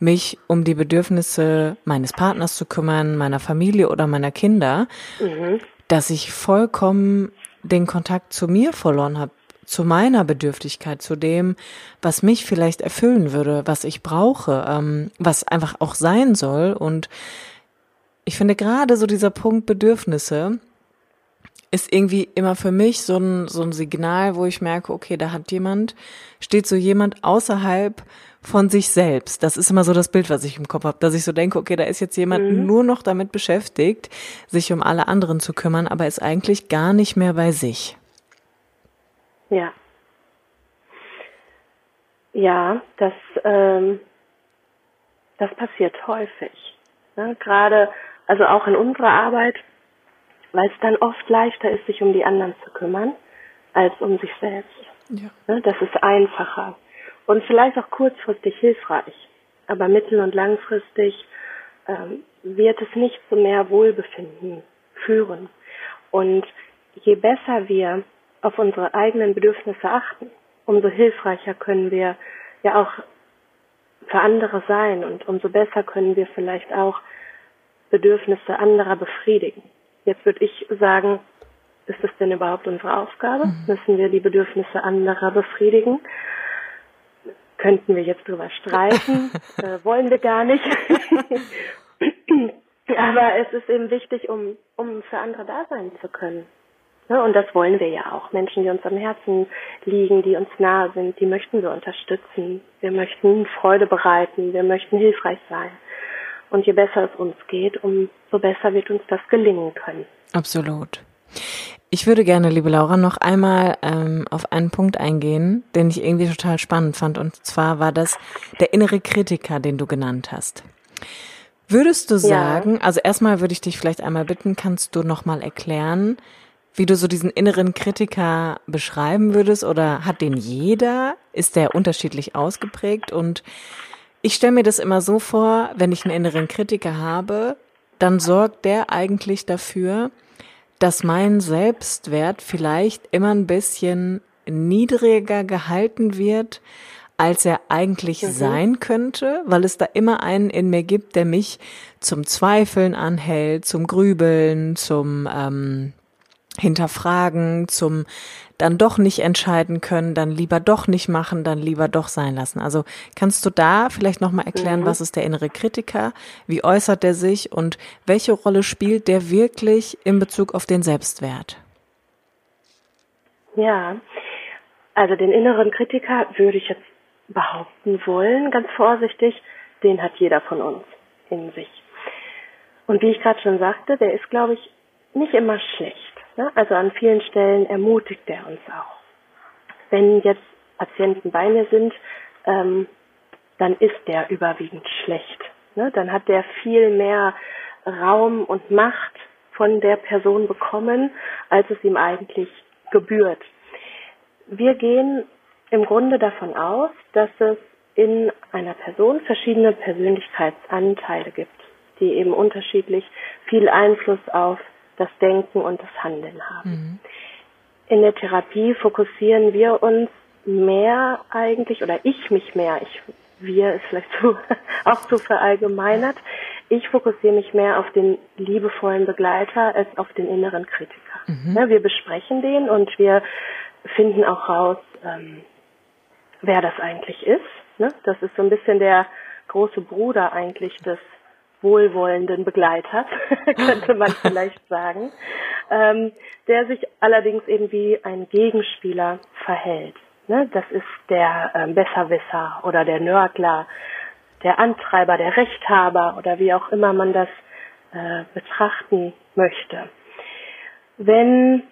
mich um die Bedürfnisse meines Partners zu kümmern, meiner Familie oder meiner Kinder, mhm. dass ich vollkommen den Kontakt zu mir verloren habe, zu meiner Bedürftigkeit, zu dem, was mich vielleicht erfüllen würde, was ich brauche, ähm, was einfach auch sein soll. Und ich finde gerade so dieser Punkt Bedürfnisse, ist irgendwie immer für mich so ein, so ein Signal, wo ich merke, okay, da hat jemand, steht so jemand außerhalb von sich selbst. Das ist immer so das Bild, was ich im Kopf habe, dass ich so denke, okay, da ist jetzt jemand mhm. nur noch damit beschäftigt, sich um alle anderen zu kümmern, aber ist eigentlich gar nicht mehr bei sich. Ja. Ja, das, ähm, das passiert häufig. Ne? Gerade, also auch in unserer Arbeit, weil es dann oft leichter ist, sich um die anderen zu kümmern, als um sich selbst. Ja. Ne? Das ist einfacher und vielleicht auch kurzfristig hilfreich, aber mittel- und langfristig ähm, wird es nicht zu mehr Wohlbefinden führen. Und je besser wir auf unsere eigenen Bedürfnisse achten, umso hilfreicher können wir ja auch für andere sein und umso besser können wir vielleicht auch Bedürfnisse anderer befriedigen. Jetzt würde ich sagen, ist das denn überhaupt unsere Aufgabe? Mhm. Müssen wir die Bedürfnisse anderer befriedigen? Könnten wir jetzt drüber streiten? [laughs] äh, wollen wir gar nicht. [laughs] Aber es ist eben wichtig, um, um für andere da sein zu können. Ne? Und das wollen wir ja auch. Menschen, die uns am Herzen liegen, die uns nahe sind, die möchten wir unterstützen. Wir möchten Freude bereiten. Wir möchten hilfreich sein. Und je besser es uns geht, umso besser wird uns das gelingen können. Absolut. Ich würde gerne, liebe Laura, noch einmal ähm, auf einen Punkt eingehen, den ich irgendwie total spannend fand. Und zwar war das der innere Kritiker, den du genannt hast. Würdest du sagen, ja. also erstmal würde ich dich vielleicht einmal bitten, kannst du nochmal erklären, wie du so diesen inneren Kritiker beschreiben würdest oder hat den jeder? Ist der unterschiedlich ausgeprägt? Und ich stelle mir das immer so vor, wenn ich einen inneren Kritiker habe, dann sorgt der eigentlich dafür, dass mein Selbstwert vielleicht immer ein bisschen niedriger gehalten wird, als er eigentlich mhm. sein könnte, weil es da immer einen in mir gibt, der mich zum Zweifeln anhält, zum Grübeln, zum ähm, Hinterfragen, zum dann doch nicht entscheiden können, dann lieber doch nicht machen, dann lieber doch sein lassen. Also kannst du da vielleicht nochmal erklären, mhm. was ist der innere Kritiker, wie äußert er sich und welche Rolle spielt der wirklich in Bezug auf den Selbstwert? Ja, also den inneren Kritiker würde ich jetzt behaupten wollen, ganz vorsichtig, den hat jeder von uns in sich. Und wie ich gerade schon sagte, der ist, glaube ich, nicht immer schlecht. Ne? Also an vielen Stellen ermutigt er uns auch. Wenn jetzt Patienten bei mir sind, ähm, dann ist der überwiegend schlecht. Ne? Dann hat der viel mehr Raum und Macht von der Person bekommen, als es ihm eigentlich gebührt. Wir gehen im Grunde davon aus, dass es in einer Person verschiedene Persönlichkeitsanteile gibt, die eben unterschiedlich viel Einfluss auf das Denken und das Handeln haben. Mhm. In der Therapie fokussieren wir uns mehr eigentlich, oder ich mich mehr, ich, wir ist vielleicht zu, [laughs] auch zu verallgemeinert, ich fokussiere mich mehr auf den liebevollen Begleiter als auf den inneren Kritiker. Mhm. Ja, wir besprechen den und wir finden auch raus, ähm, wer das eigentlich ist. Ne? Das ist so ein bisschen der große Bruder eigentlich des wohlwollenden Begleiters, [laughs] könnte man [laughs] vielleicht sagen, ähm, der sich allerdings eben wie ein Gegenspieler verhält. Ne? Das ist der ähm, Besserwisser oder der Nördler, der Antreiber, der Rechthaber oder wie auch immer man das äh, betrachten möchte. Wenn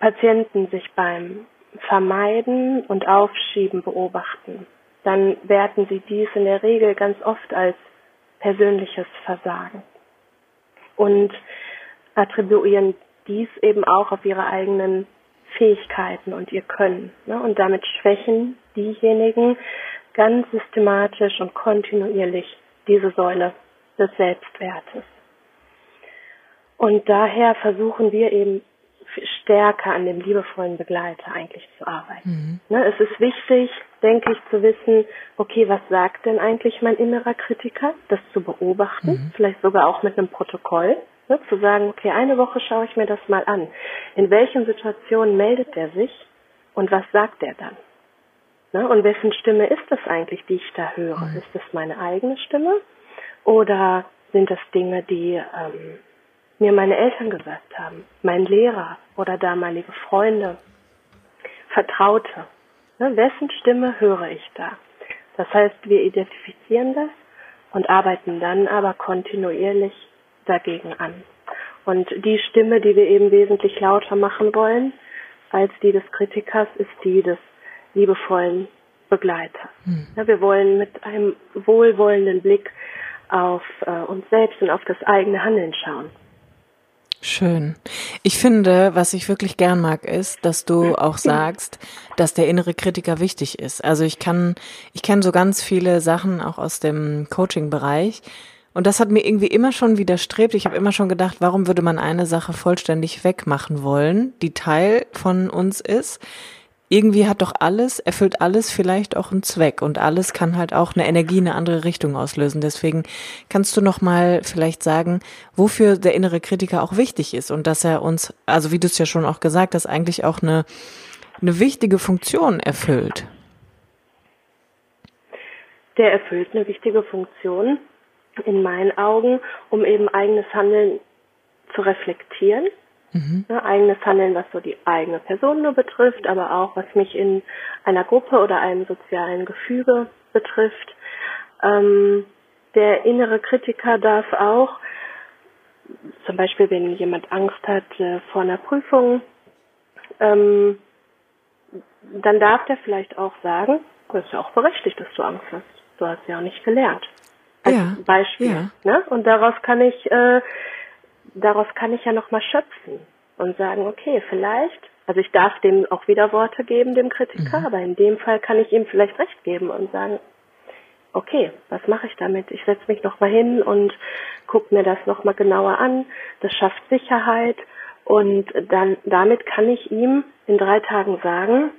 Patienten sich beim Vermeiden und Aufschieben beobachten, dann werten sie dies in der Regel ganz oft als persönliches Versagen und attribuieren dies eben auch auf ihre eigenen Fähigkeiten und ihr Können. Ne? Und damit schwächen diejenigen ganz systematisch und kontinuierlich diese Säule des Selbstwertes. Und daher versuchen wir eben stärker an dem liebevollen Begleiter eigentlich zu arbeiten. Mhm. Ne, es ist wichtig, denke ich, zu wissen, okay, was sagt denn eigentlich mein innerer Kritiker? Das zu beobachten, mhm. vielleicht sogar auch mit einem Protokoll, ne, zu sagen, okay, eine Woche schaue ich mir das mal an. In welchen Situationen meldet er sich und was sagt er dann? Ne, und wessen Stimme ist das eigentlich, die ich da höre? Mhm. Ist das meine eigene Stimme oder sind das Dinge, die ähm, mir meine Eltern gesagt haben, mein Lehrer oder damalige Freunde, Vertraute. Ne, wessen Stimme höre ich da? Das heißt, wir identifizieren das und arbeiten dann aber kontinuierlich dagegen an. Und die Stimme, die wir eben wesentlich lauter machen wollen als die des Kritikers, ist die des liebevollen Begleiter. Hm. Ja, wir wollen mit einem wohlwollenden Blick auf äh, uns selbst und auf das eigene Handeln schauen. Schön. Ich finde, was ich wirklich gern mag, ist, dass du auch [laughs] sagst, dass der innere Kritiker wichtig ist. Also ich kann, ich kenne so ganz viele Sachen auch aus dem Coaching-Bereich. Und das hat mir irgendwie immer schon widerstrebt. Ich habe immer schon gedacht, warum würde man eine Sache vollständig wegmachen wollen, die Teil von uns ist? Irgendwie hat doch alles, erfüllt alles vielleicht auch einen Zweck und alles kann halt auch eine Energie in eine andere Richtung auslösen. Deswegen kannst du noch mal vielleicht sagen, wofür der innere Kritiker auch wichtig ist und dass er uns, also wie du es ja schon auch gesagt hast, eigentlich auch eine, eine wichtige Funktion erfüllt. Der erfüllt eine wichtige Funktion in meinen Augen, um eben eigenes Handeln zu reflektieren Mhm. Ja, eigenes Handeln, was so die eigene Person nur betrifft, aber auch was mich in einer Gruppe oder einem sozialen Gefüge betrifft. Ähm, der innere Kritiker darf auch, zum Beispiel wenn jemand Angst hat äh, vor einer Prüfung, ähm, dann darf der vielleicht auch sagen, das ist ja auch berechtigt, dass du Angst hast. Du hast ja auch nicht gelernt. Als ja, Beispiel. Ja. Ne? Und daraus kann ich äh, daraus kann ich ja nochmal schöpfen und sagen, okay, vielleicht, also ich darf dem auch wieder Worte geben, dem Kritiker, mhm. aber in dem Fall kann ich ihm vielleicht recht geben und sagen, okay, was mache ich damit? Ich setze mich nochmal hin und gucke mir das nochmal genauer an. Das schafft Sicherheit und dann damit kann ich ihm in drei Tagen sagen,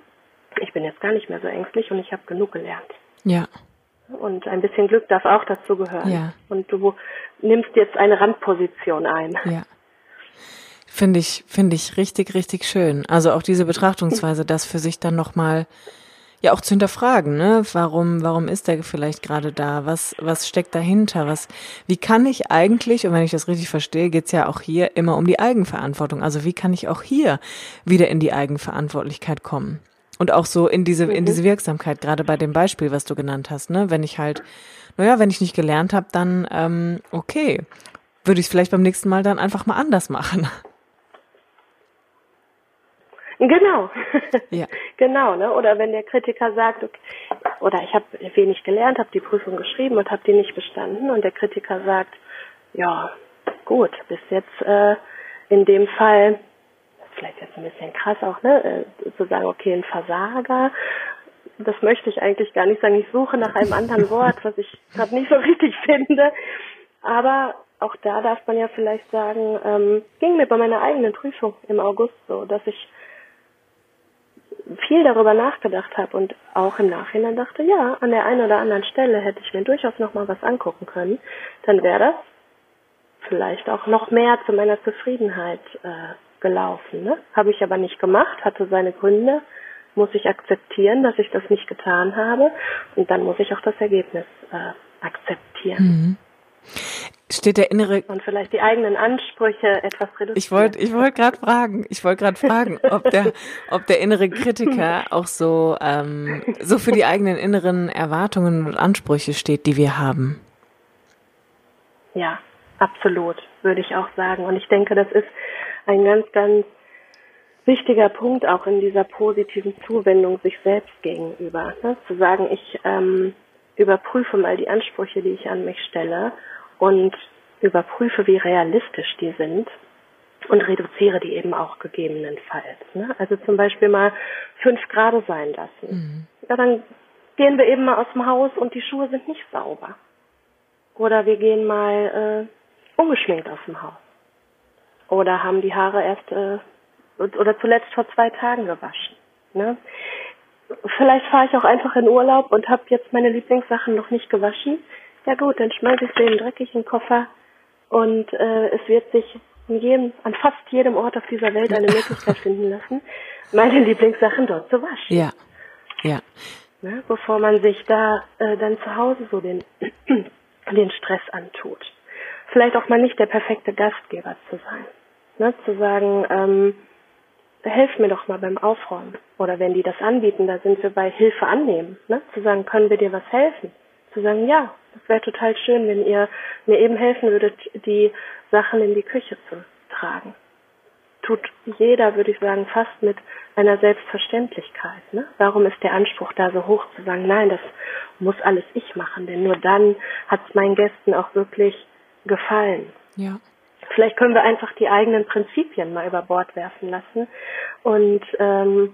ich bin jetzt gar nicht mehr so ängstlich und ich habe genug gelernt. Ja. Und ein bisschen Glück darf auch dazu gehören. Ja. Und du nimmst jetzt eine Randposition ein. Ja. Finde ich, finde ich richtig, richtig schön. Also auch diese Betrachtungsweise, das für sich dann nochmal ja auch zu hinterfragen, ne? Warum, warum ist der vielleicht gerade da? Was, was steckt dahinter? Was, wie kann ich eigentlich, und wenn ich das richtig verstehe, geht's ja auch hier immer um die Eigenverantwortung. Also wie kann ich auch hier wieder in die Eigenverantwortlichkeit kommen? Und auch so in diese, in diese mhm. Wirksamkeit, gerade bei dem Beispiel, was du genannt hast, ne? Wenn ich halt, naja, wenn ich nicht gelernt habe, dann ähm, okay. Würde ich es vielleicht beim nächsten Mal dann einfach mal anders machen. Genau. Ja. [laughs] genau, ne? Oder wenn der Kritiker sagt, okay, oder ich habe wenig gelernt, habe die Prüfung geschrieben und habe die nicht bestanden und der Kritiker sagt, ja, gut, bis jetzt äh, in dem Fall vielleicht jetzt ein bisschen krass auch, ne, äh, zu sagen, okay, ein Versager, das möchte ich eigentlich gar nicht sagen. Ich suche nach einem anderen [laughs] Wort, was ich gerade nicht so richtig finde. Aber auch da darf man ja vielleicht sagen, ähm, ging mir bei meiner eigenen Prüfung im August so, dass ich viel darüber nachgedacht habe und auch im Nachhinein dachte, ja, an der einen oder anderen Stelle hätte ich mir durchaus noch mal was angucken können, dann wäre das vielleicht auch noch mehr zu meiner Zufriedenheit äh, gelaufen. Ne? Habe ich aber nicht gemacht, hatte seine Gründe, muss ich akzeptieren, dass ich das nicht getan habe und dann muss ich auch das Ergebnis äh, akzeptieren. Mhm. Steht der innere und vielleicht die eigenen Ansprüche etwas reduzieren. Ich wollte, ich wollte gerade fragen, ich wollte gerade fragen, ob der, ob der innere Kritiker auch so ähm, so für die eigenen inneren Erwartungen und Ansprüche steht, die wir haben. Ja, absolut, würde ich auch sagen. Und ich denke, das ist ein ganz, ganz wichtiger Punkt auch in dieser positiven Zuwendung sich selbst gegenüber. Ne? Zu sagen, ich ähm, überprüfe mal die Ansprüche, die ich an mich stelle und überprüfe, wie realistisch die sind und reduziere die eben auch gegebenenfalls. Ne? Also zum Beispiel mal fünf Grad sein lassen. Mhm. Ja, dann gehen wir eben mal aus dem Haus und die Schuhe sind nicht sauber. Oder wir gehen mal äh, ungeschminkt aus dem Haus. Oder haben die Haare erst äh, oder zuletzt vor zwei Tagen gewaschen. Ne? Vielleicht fahre ich auch einfach in Urlaub und habe jetzt meine Lieblingssachen noch nicht gewaschen. Ja gut, dann schmeiße ich sie in den dreckigen Koffer und äh, es wird sich jedem, an fast jedem Ort auf dieser Welt eine Möglichkeit [laughs] finden lassen, meine Lieblingssachen dort zu waschen. Ja, ja. Ne? Bevor man sich da äh, dann zu Hause so den, [clears throat] den Stress antut. Vielleicht auch mal nicht der perfekte Gastgeber zu sein ne, zu sagen, ähm, helf mir doch mal beim Aufräumen. Oder wenn die das anbieten, da sind wir bei Hilfe annehmen, ne, zu sagen, können wir dir was helfen? Zu sagen, ja, das wäre total schön, wenn ihr mir eben helfen würdet, die Sachen in die Küche zu tragen. tut jeder, würde ich sagen, fast mit einer Selbstverständlichkeit. Ne? Warum ist der Anspruch da so hoch zu sagen, nein, das muss alles ich machen, denn nur dann hat es meinen Gästen auch wirklich gefallen. Ja. Vielleicht können wir einfach die eigenen Prinzipien mal über Bord werfen lassen und ähm,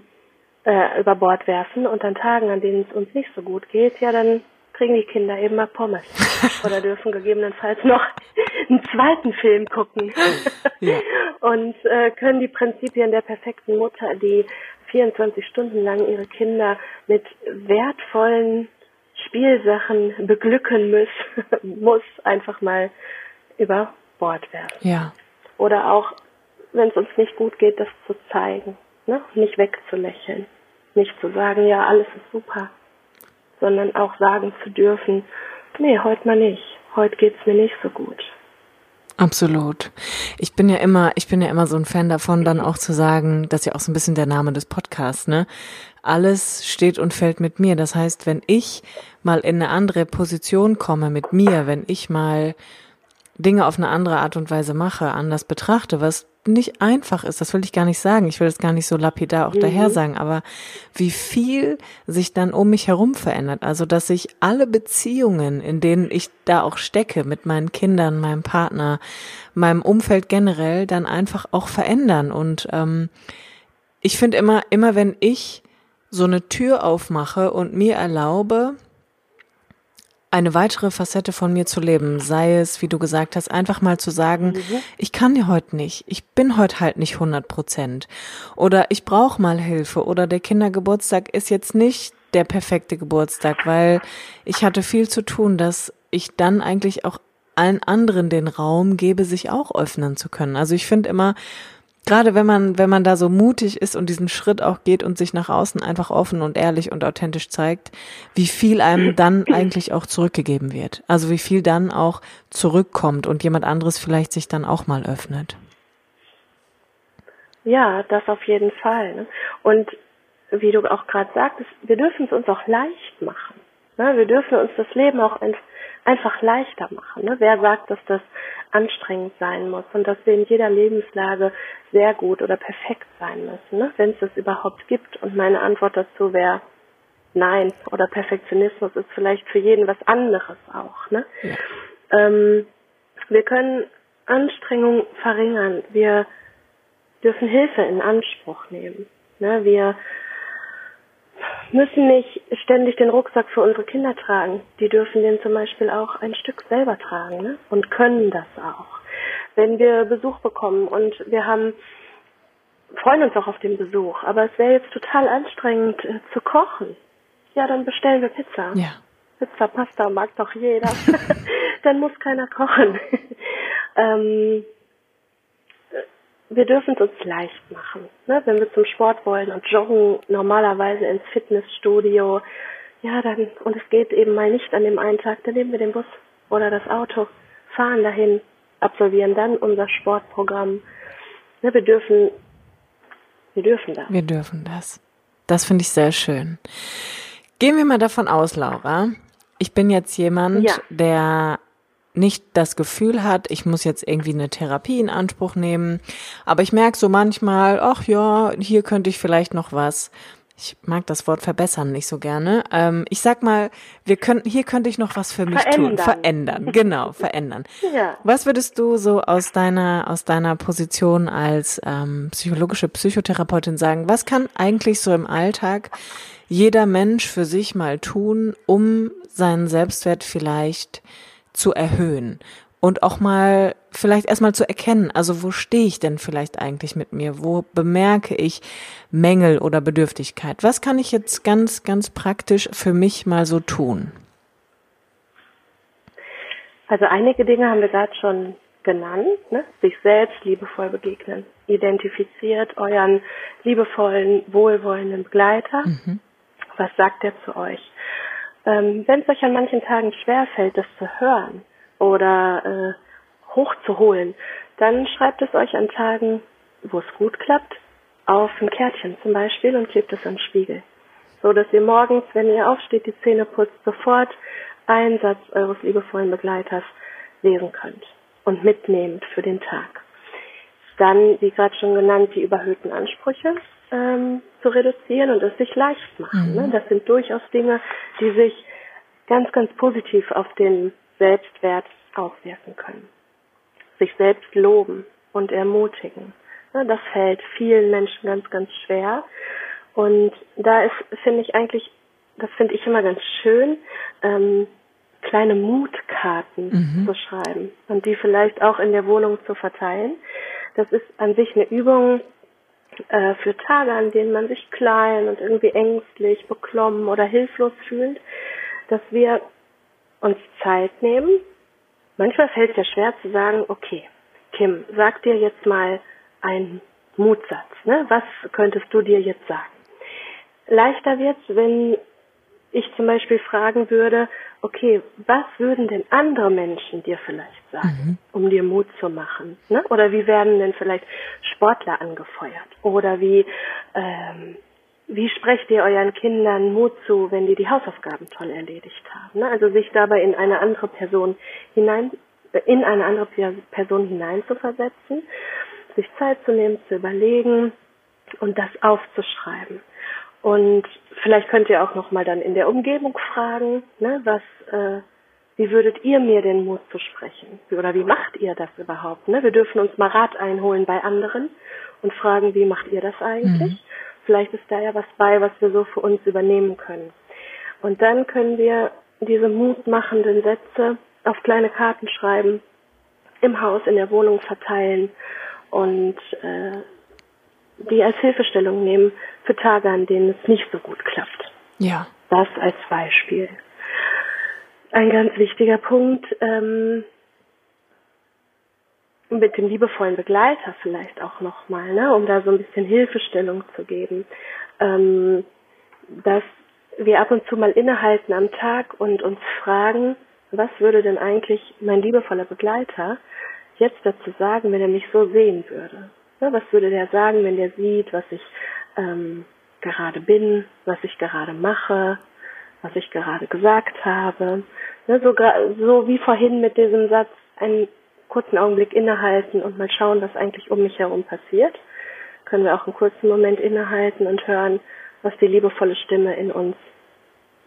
äh, über Bord werfen und an Tagen, an denen es uns nicht so gut geht, ja, dann kriegen die Kinder eben mal Pommes [laughs] oder dürfen gegebenenfalls noch [laughs] einen zweiten Film gucken ja. und äh, können die Prinzipien der perfekten Mutter, die 24 Stunden lang ihre Kinder mit wertvollen Spielsachen beglücken muss, [laughs] muss einfach mal über Bord werfen. Ja. Oder auch, wenn es uns nicht gut geht, das zu zeigen, ne? nicht wegzulächeln, nicht zu sagen, ja, alles ist super, sondern auch sagen zu dürfen, nee, heute mal nicht, heute geht's mir nicht so gut. Absolut. Ich bin ja immer, ich bin ja immer so ein Fan davon, dann auch zu sagen, das ist ja auch so ein bisschen der Name des Podcasts, ne? Alles steht und fällt mit mir. Das heißt, wenn ich mal in eine andere Position komme mit mir, wenn ich mal Dinge auf eine andere Art und Weise mache, anders betrachte, was nicht einfach ist, das will ich gar nicht sagen. Ich will das gar nicht so lapidar auch mhm. daher sagen, aber wie viel sich dann um mich herum verändert. Also, dass sich alle Beziehungen, in denen ich da auch stecke, mit meinen Kindern, meinem Partner, meinem Umfeld generell, dann einfach auch verändern. Und ähm, ich finde immer, immer wenn ich so eine Tür aufmache und mir erlaube, eine weitere Facette von mir zu leben, sei es, wie du gesagt hast, einfach mal zu sagen, mhm. ich kann ja heute nicht, ich bin heute halt nicht 100 Prozent oder ich brauche mal Hilfe oder der Kindergeburtstag ist jetzt nicht der perfekte Geburtstag, weil ich hatte viel zu tun, dass ich dann eigentlich auch allen anderen den Raum gebe, sich auch öffnen zu können. Also ich finde immer, gerade wenn man, wenn man da so mutig ist und diesen Schritt auch geht und sich nach außen einfach offen und ehrlich und authentisch zeigt, wie viel einem [clears throat] dann eigentlich auch zurückgegeben wird. Also wie viel dann auch zurückkommt und jemand anderes vielleicht sich dann auch mal öffnet. Ja, das auf jeden Fall. Ne? Und wie du auch gerade sagtest, wir dürfen es uns auch leicht machen. Ne? Wir dürfen uns das Leben auch einfach leichter machen. Ne? Wer sagt, dass das anstrengend sein muss und dass wir in jeder Lebenslage sehr gut oder perfekt sein müssen, ne? wenn es das überhaupt gibt. Und meine Antwort dazu wäre nein. Oder Perfektionismus ist vielleicht für jeden was anderes auch. Ne? Ja. Ähm, wir können Anstrengung verringern. Wir dürfen Hilfe in Anspruch nehmen. Ne? Wir müssen nicht ständig den Rucksack für unsere Kinder tragen. Die dürfen den zum Beispiel auch ein Stück selber tragen ne? und können das auch. Wenn wir Besuch bekommen und wir haben freuen uns auch auf den Besuch, aber es wäre jetzt total anstrengend äh, zu kochen. Ja, dann bestellen wir Pizza. Ja. Pizza, Pasta mag doch jeder. [laughs] dann muss keiner kochen. [laughs] ähm, wir dürfen es uns leicht machen. Ne? Wenn wir zum Sport wollen und joggen normalerweise ins Fitnessstudio, ja, dann, und es geht eben mal nicht an dem einen Tag, dann nehmen wir den Bus oder das Auto, fahren dahin, absolvieren dann unser Sportprogramm. Ne, wir dürfen, wir dürfen das. Wir dürfen das. Das finde ich sehr schön. Gehen wir mal davon aus, Laura. Ich bin jetzt jemand, ja. der nicht das Gefühl hat, ich muss jetzt irgendwie eine Therapie in Anspruch nehmen. Aber ich merke so manchmal, ach ja, hier könnte ich vielleicht noch was. Ich mag das Wort verbessern nicht so gerne. Ähm, ich sag mal, wir könnten, hier könnte ich noch was für mich verändern. tun. Verändern, genau, verändern. [laughs] Ja. Was würdest du so aus deiner, aus deiner Position als ähm, psychologische Psychotherapeutin sagen? Was kann eigentlich so im Alltag jeder Mensch für sich mal tun, um seinen Selbstwert vielleicht zu erhöhen und auch mal vielleicht erstmal zu erkennen, also wo stehe ich denn vielleicht eigentlich mit mir? Wo bemerke ich Mängel oder Bedürftigkeit? Was kann ich jetzt ganz, ganz praktisch für mich mal so tun? Also einige Dinge haben wir gerade schon genannt, ne? sich selbst liebevoll begegnen. Identifiziert euren liebevollen, wohlwollenden Begleiter. Mhm. Was sagt er zu euch? Ähm, Wenn es euch an manchen Tagen schwerfällt, das zu hören oder äh, hochzuholen, dann schreibt es euch an Tagen, wo es gut klappt, auf ein Kärtchen zum Beispiel und klebt es am Spiegel. So dass ihr morgens, wenn ihr aufsteht, die Zähne putzt, sofort einen Satz eures liebevollen Begleiters lesen könnt und mitnehmt für den Tag. Dann, wie gerade schon genannt, die überhöhten Ansprüche ähm, zu reduzieren und es sich leicht machen. Ne? Mhm. Ne? Das sind durchaus Dinge, die sich ganz, ganz positiv auf den Selbstwert auswirken können. Sich selbst loben und ermutigen. Ne? Das fällt vielen Menschen ganz, ganz schwer. Und da ist, finde ich eigentlich, das finde ich immer ganz schön, ähm, kleine Mutkarten mhm. zu schreiben und die vielleicht auch in der Wohnung zu verteilen. Das ist an sich eine Übung, äh, für Tage, an denen man sich klein und irgendwie ängstlich, beklommen oder hilflos fühlt, dass wir uns Zeit nehmen. Manchmal fällt es ja schwer zu sagen, okay, Kim, sag dir jetzt mal einen Mutsatz. Ne? Was könntest du dir jetzt sagen? Leichter wird es, wenn ich zum Beispiel fragen würde, okay, was würden denn andere Menschen dir vielleicht sagen, mhm. um dir Mut zu machen? Ne? Oder wie werden denn vielleicht Sportler angefeuert? Oder wie, ähm, wie sprecht ihr euren Kindern Mut zu, wenn die die Hausaufgaben toll erledigt haben? Ne? Also sich dabei in eine andere Person hinein, in eine andere Person hineinzuversetzen, sich Zeit zu nehmen, zu überlegen und das aufzuschreiben. Und vielleicht könnt ihr auch nochmal dann in der Umgebung fragen, ne, was, äh, wie würdet ihr mir den Mut zu sprechen? Oder wie macht ihr das überhaupt? Ne? Wir dürfen uns mal Rat einholen bei anderen und fragen, wie macht ihr das eigentlich? Mhm. Vielleicht ist da ja was bei, was wir so für uns übernehmen können. Und dann können wir diese mutmachenden Sätze auf kleine Karten schreiben, im Haus, in der Wohnung verteilen und äh, die als Hilfestellung nehmen für Tage, an denen es nicht so gut klappt. Ja. Das als Beispiel. Ein ganz wichtiger Punkt, ähm, mit dem liebevollen Begleiter vielleicht auch nochmal, ne, um da so ein bisschen Hilfestellung zu geben, ähm, dass wir ab und zu mal innehalten am Tag und uns fragen, was würde denn eigentlich mein liebevoller Begleiter jetzt dazu sagen, wenn er mich so sehen würde? Ne, was würde der sagen, wenn der sieht, was ich ähm, gerade bin, was ich gerade mache, was ich gerade gesagt habe? Ne, so, so wie vorhin mit diesem Satz einen kurzen Augenblick innehalten und mal schauen, was eigentlich um mich herum passiert. Können wir auch einen kurzen Moment innehalten und hören, was die liebevolle Stimme in uns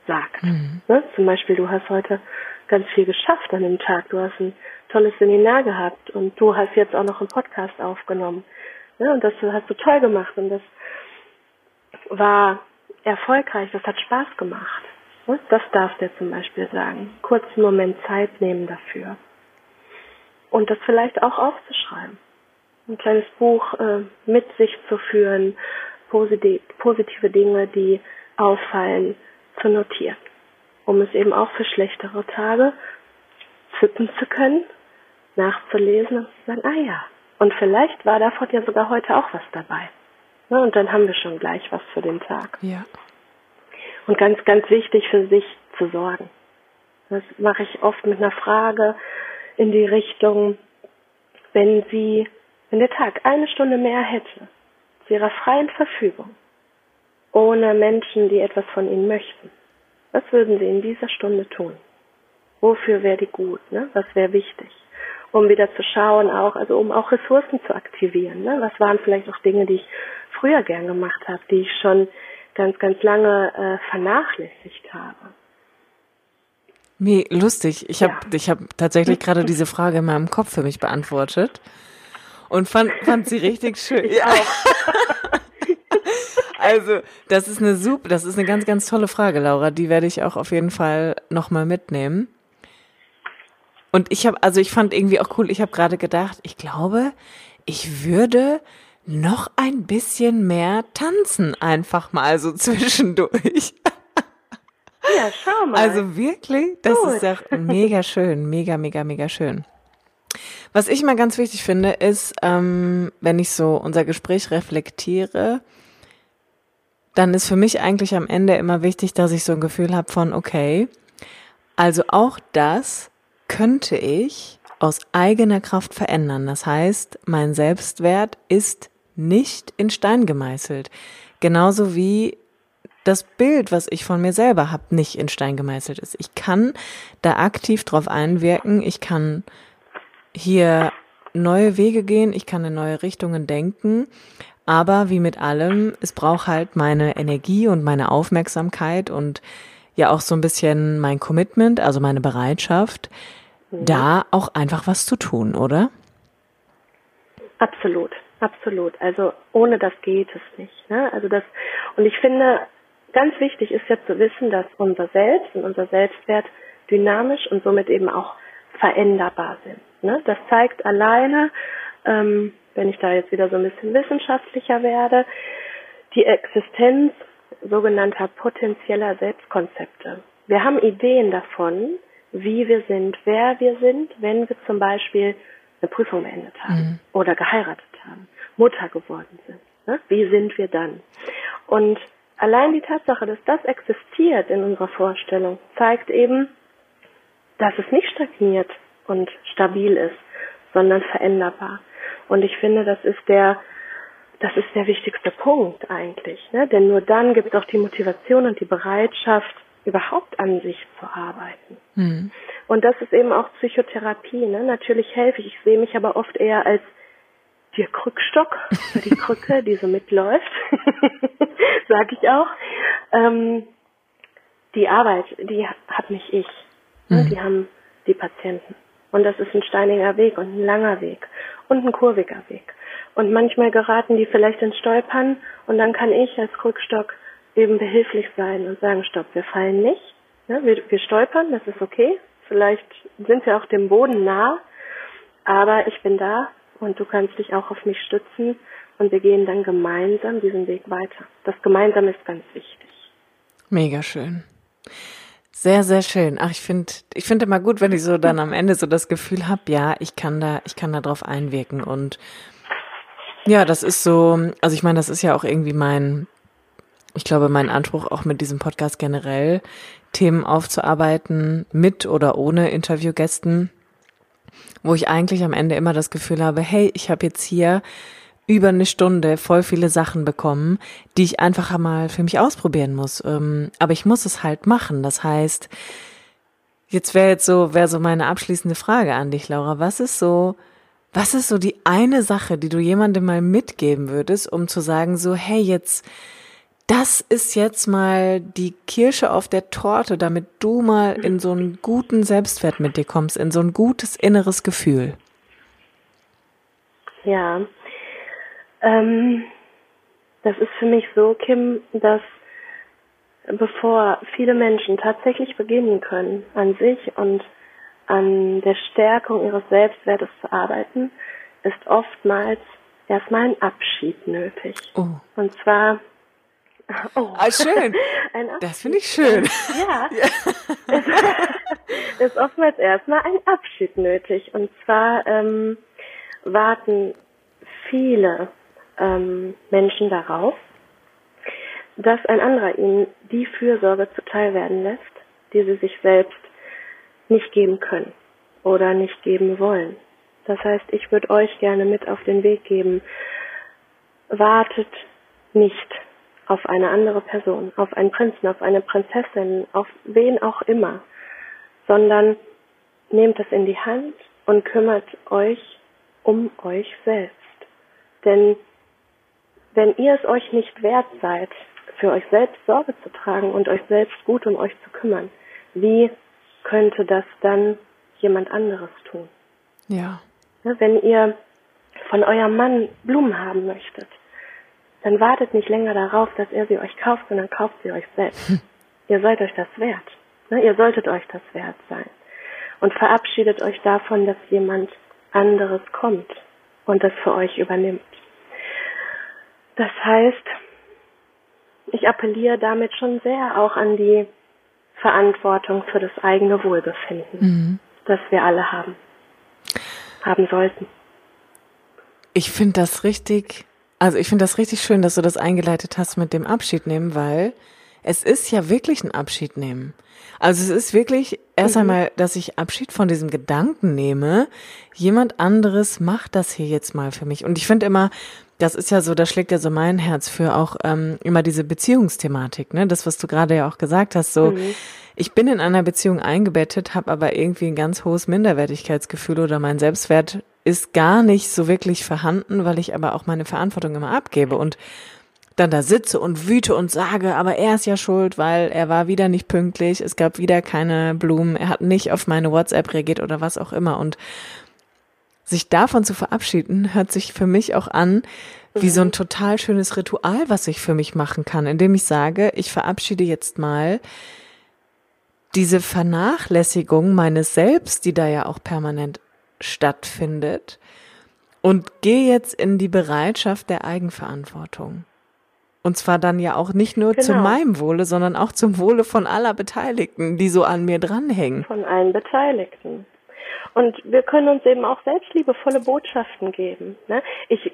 sagt. Mhm. Ne? Zum Beispiel, du hast heute ganz viel geschafft an dem Tag. Du hast ein tolles Seminar gehabt und du hast jetzt auch noch einen Podcast aufgenommen. Ne? Und das hast du toll gemacht und das war erfolgreich, das hat Spaß gemacht. Ne? Das darfst du zum Beispiel sagen. Kurzen Moment Zeit nehmen dafür. Und das vielleicht auch aufzuschreiben. Ein kleines Buch äh, mit sich zu führen, positiv, positive Dinge, die auffallen, zu notieren. Um es eben auch für schlechtere Tage zücken zu können, nachzulesen und zu sagen, ah ja, und vielleicht war davon ja sogar heute auch was dabei. Ne, und dann haben wir schon gleich was für den Tag. Ja. Und ganz, ganz wichtig für sich zu sorgen. Das mache ich oft mit einer Frage in die Richtung, wenn Sie, wenn der Tag eine Stunde mehr hätte, zu Ihrer freien Verfügung, ohne Menschen, die etwas von Ihnen möchten, was würden Sie in dieser Stunde tun? Wofür wäre die gut? Ne? Was wäre wichtig? um wieder zu schauen, auch, also um auch Ressourcen zu aktivieren. Ne? Was waren vielleicht auch Dinge, die ich früher gern gemacht habe, die ich schon ganz, ganz lange äh, vernachlässigt habe. Wie lustig. Ich habe ja. ich hab tatsächlich gerade [laughs] diese Frage in meinem Kopf für mich beantwortet und fand, fand sie richtig [laughs] schön. Ich auch. [laughs] also, das ist eine super, das ist eine ganz, ganz tolle Frage, Laura. Die werde ich auch auf jeden Fall nochmal mitnehmen. Und ich habe, also ich fand irgendwie auch cool, ich habe gerade gedacht, ich glaube, ich würde noch ein bisschen mehr tanzen, einfach mal so [laughs] zwischendurch. Ja, schau mal. Also wirklich, das Gut. ist ja mega schön, mega, mega, mega schön. Was ich mal ganz wichtig finde, ist, ähm, wenn ich so unser Gespräch reflektiere, dann ist für mich eigentlich am Ende immer wichtig, dass ich so ein Gefühl habe von, okay, also auch das, könnte ich aus eigener Kraft verändern. Das heißt, mein Selbstwert ist nicht in Stein gemeißelt. Genauso wie das Bild, was ich von mir selber habe, nicht in Stein gemeißelt ist. Ich kann da aktiv drauf einwirken. Ich kann hier neue Wege gehen, ich kann in neue Richtungen denken. Aber wie mit allem, es braucht halt meine Energie und meine Aufmerksamkeit und ja auch so ein bisschen mein Commitment, also meine Bereitschaft, mhm. da auch einfach was zu tun, oder? Absolut, absolut. Also ohne das geht es nicht. Ne? Also das und ich finde, ganz wichtig ist ja zu wissen, dass unser Selbst und unser Selbstwert dynamisch und somit eben auch veränderbar sind. Ne? Das zeigt alleine, ähm, wenn ich da jetzt wieder so ein bisschen wissenschaftlicher werde, die Existenz sogenannter potenzieller Selbstkonzepte. Wir haben Ideen davon, wie wir sind, wer wir sind, wenn wir zum Beispiel eine Prüfung beendet haben mhm. oder geheiratet haben, Mutter geworden sind. Ne? Wie sind wir dann? Und allein die Tatsache, dass das existiert in unserer Vorstellung, zeigt eben, dass es nicht stagniert und stabil ist, sondern veränderbar. Und ich finde, das ist der, das ist der wichtigste Punkt eigentlich, ne? Denn nur dann gibt es auch die Motivation und die Bereitschaft, überhaupt an sich zu arbeiten. Mhm. Und das ist eben auch Psychotherapie. Ne? Natürlich helfe ich. Ich sehe mich aber oft eher als der Krückstock, [laughs] die Krücke, die so mitläuft, [laughs] sage ich auch. Ähm, die Arbeit, die hat nicht ich. Mhm. Die haben die Patienten. Und das ist ein steiniger Weg und ein langer Weg und ein kurviger Weg. Und manchmal geraten die vielleicht ins Stolpern und dann kann ich als Krückstock eben behilflich sein und sagen, stopp, wir fallen nicht. Ja, wir, wir stolpern, das ist okay. Vielleicht sind wir auch dem Boden nah, aber ich bin da und du kannst dich auch auf mich stützen und wir gehen dann gemeinsam diesen Weg weiter. Das Gemeinsam ist ganz wichtig. Mega schön. Sehr, sehr schön. Ach, ich finde, ich finde immer gut, wenn ich so dann am Ende so das Gefühl habe, ja, ich kann da, ich kann da drauf einwirken und ja, das ist so, also ich meine, das ist ja auch irgendwie mein, ich glaube, mein Anspruch auch mit diesem Podcast generell, Themen aufzuarbeiten, mit oder ohne Interviewgästen, wo ich eigentlich am Ende immer das Gefühl habe, hey, ich habe jetzt hier über eine Stunde voll viele Sachen bekommen, die ich einfach mal für mich ausprobieren muss. Ähm, aber ich muss es halt machen. Das heißt, jetzt wäre jetzt so, wäre so meine abschließende Frage an dich, Laura. Was ist so, was ist so die eine Sache, die du jemandem mal mitgeben würdest, um zu sagen, so, hey, jetzt, das ist jetzt mal die Kirsche auf der Torte, damit du mal in so einen guten Selbstwert mit dir kommst, in so ein gutes inneres Gefühl. Ja, ähm, das ist für mich so, Kim, dass bevor viele Menschen tatsächlich beginnen können, an sich und an der Stärkung ihres Selbstwertes zu arbeiten, ist oftmals erstmal ein Abschied nötig. Oh. Und zwar Oh. Ah, schön. [laughs] das finde ich schön. Ja. ja. es [laughs] [laughs] ist oftmals erstmal ein Abschied nötig. Und zwar ähm, warten viele ähm, Menschen darauf, dass ein anderer ihnen die Fürsorge zuteil werden lässt, die sie sich selbst nicht geben können oder nicht geben wollen. Das heißt, ich würde euch gerne mit auf den Weg geben, wartet nicht auf eine andere Person, auf einen Prinzen, auf eine Prinzessin, auf wen auch immer, sondern nehmt es in die Hand und kümmert euch um euch selbst. Denn wenn ihr es euch nicht wert seid, für euch selbst Sorge zu tragen und euch selbst gut um euch zu kümmern, wie könnte das dann jemand anderes tun? Ja. Wenn ihr von eurem Mann Blumen haben möchtet, dann wartet nicht länger darauf, dass er sie euch kauft, sondern kauft sie euch selbst. Hm. Ihr seid euch das wert. Ne? Ihr solltet euch das wert sein. Und verabschiedet euch davon, dass jemand anderes kommt und das für euch übernimmt. Das heißt, ich appelliere damit schon sehr auch an die Verantwortung für das eigene Wohlbefinden, mhm. das wir alle haben, haben sollten. Ich finde das richtig, also ich finde das richtig schön, dass du das eingeleitet hast mit dem Abschied nehmen, weil es ist ja wirklich ein Abschied nehmen. Also es ist wirklich erst mhm. einmal, dass ich Abschied von diesem Gedanken nehme, jemand anderes macht das hier jetzt mal für mich. Und ich finde immer, das ist ja so, da schlägt ja so mein Herz für auch ähm, immer diese Beziehungsthematik, ne? Das, was du gerade ja auch gesagt hast, so mhm. ich bin in einer Beziehung eingebettet, habe aber irgendwie ein ganz hohes Minderwertigkeitsgefühl oder mein Selbstwert ist gar nicht so wirklich vorhanden, weil ich aber auch meine Verantwortung immer abgebe und dann da sitze und wüte und sage, aber er ist ja schuld, weil er war wieder nicht pünktlich, es gab wieder keine Blumen, er hat nicht auf meine WhatsApp reagiert oder was auch immer. Und sich davon zu verabschieden, hört sich für mich auch an wie so ein total schönes Ritual, was ich für mich machen kann, indem ich sage, ich verabschiede jetzt mal diese Vernachlässigung meines Selbst, die da ja auch permanent stattfindet, und gehe jetzt in die Bereitschaft der Eigenverantwortung. Und zwar dann ja auch nicht nur genau. zu meinem Wohle, sondern auch zum Wohle von aller Beteiligten, die so an mir dranhängen. Von allen Beteiligten. Und wir können uns eben auch selbstliebevolle Botschaften geben. Ne? Ich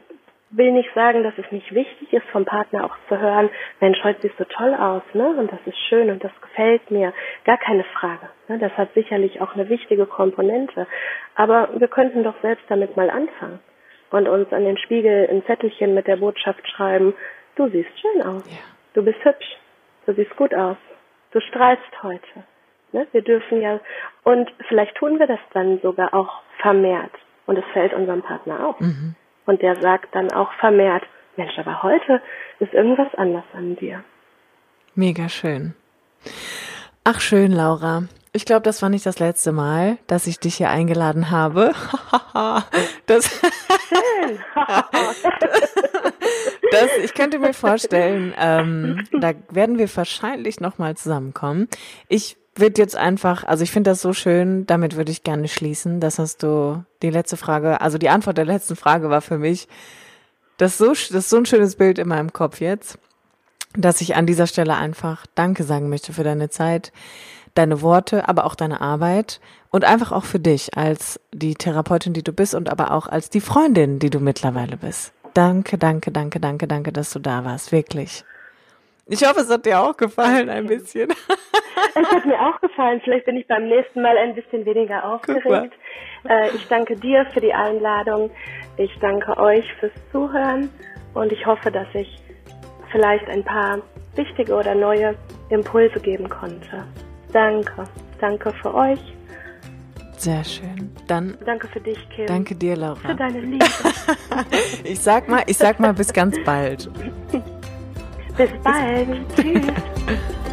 will nicht sagen, dass es nicht wichtig ist, vom Partner auch zu hören, Mensch, heute siehst du toll aus, ne? Und das ist schön und das gefällt mir. Gar keine Frage. Ne? Das hat sicherlich auch eine wichtige Komponente. Aber wir könnten doch selbst damit mal anfangen und uns an den Spiegel ein Zettelchen mit der Botschaft schreiben, Du siehst schön aus. Ja. Du bist hübsch. Du siehst gut aus. Du strahlst heute. Ne? Wir dürfen ja, und vielleicht tun wir das dann sogar auch vermehrt. Und es fällt unserem Partner auf. Mhm. Und der sagt dann auch vermehrt, Mensch, aber heute ist irgendwas anders an dir. Mega schön. Ach schön, Laura. Ich glaube, das war nicht das letzte Mal, dass ich dich hier eingeladen habe. [laughs] das das, ich könnte mir vorstellen, ähm, [laughs] da werden wir wahrscheinlich nochmal zusammenkommen. Ich würde jetzt einfach, also ich finde das so schön, damit würde ich gerne schließen. Das hast du, die letzte Frage, also die Antwort der letzten Frage war für mich, das so, das ist so ein schönes Bild in meinem Kopf jetzt, dass ich an dieser Stelle einfach Danke sagen möchte für deine Zeit deine Worte, aber auch deine Arbeit und einfach auch für dich als die Therapeutin, die du bist und aber auch als die Freundin, die du mittlerweile bist. Danke, danke, danke, danke, danke, dass du da warst, wirklich. Ich hoffe, es hat dir auch gefallen, ein bisschen. [laughs] Es hat mir auch gefallen. Vielleicht bin ich beim nächsten Mal ein bisschen weniger aufgeregt. Äh, ich danke dir für die Einladung. Ich danke euch fürs Zuhören und ich hoffe, dass ich vielleicht ein paar wichtige oder neue Impulse geben konnte. Danke. Danke für euch. Sehr schön. Dann danke für dich, Kim. Danke dir, Laura. Für deine Liebe. [laughs] ich sag mal, ich sag mal bis ganz bald. bis bald. Tschüss. [laughs]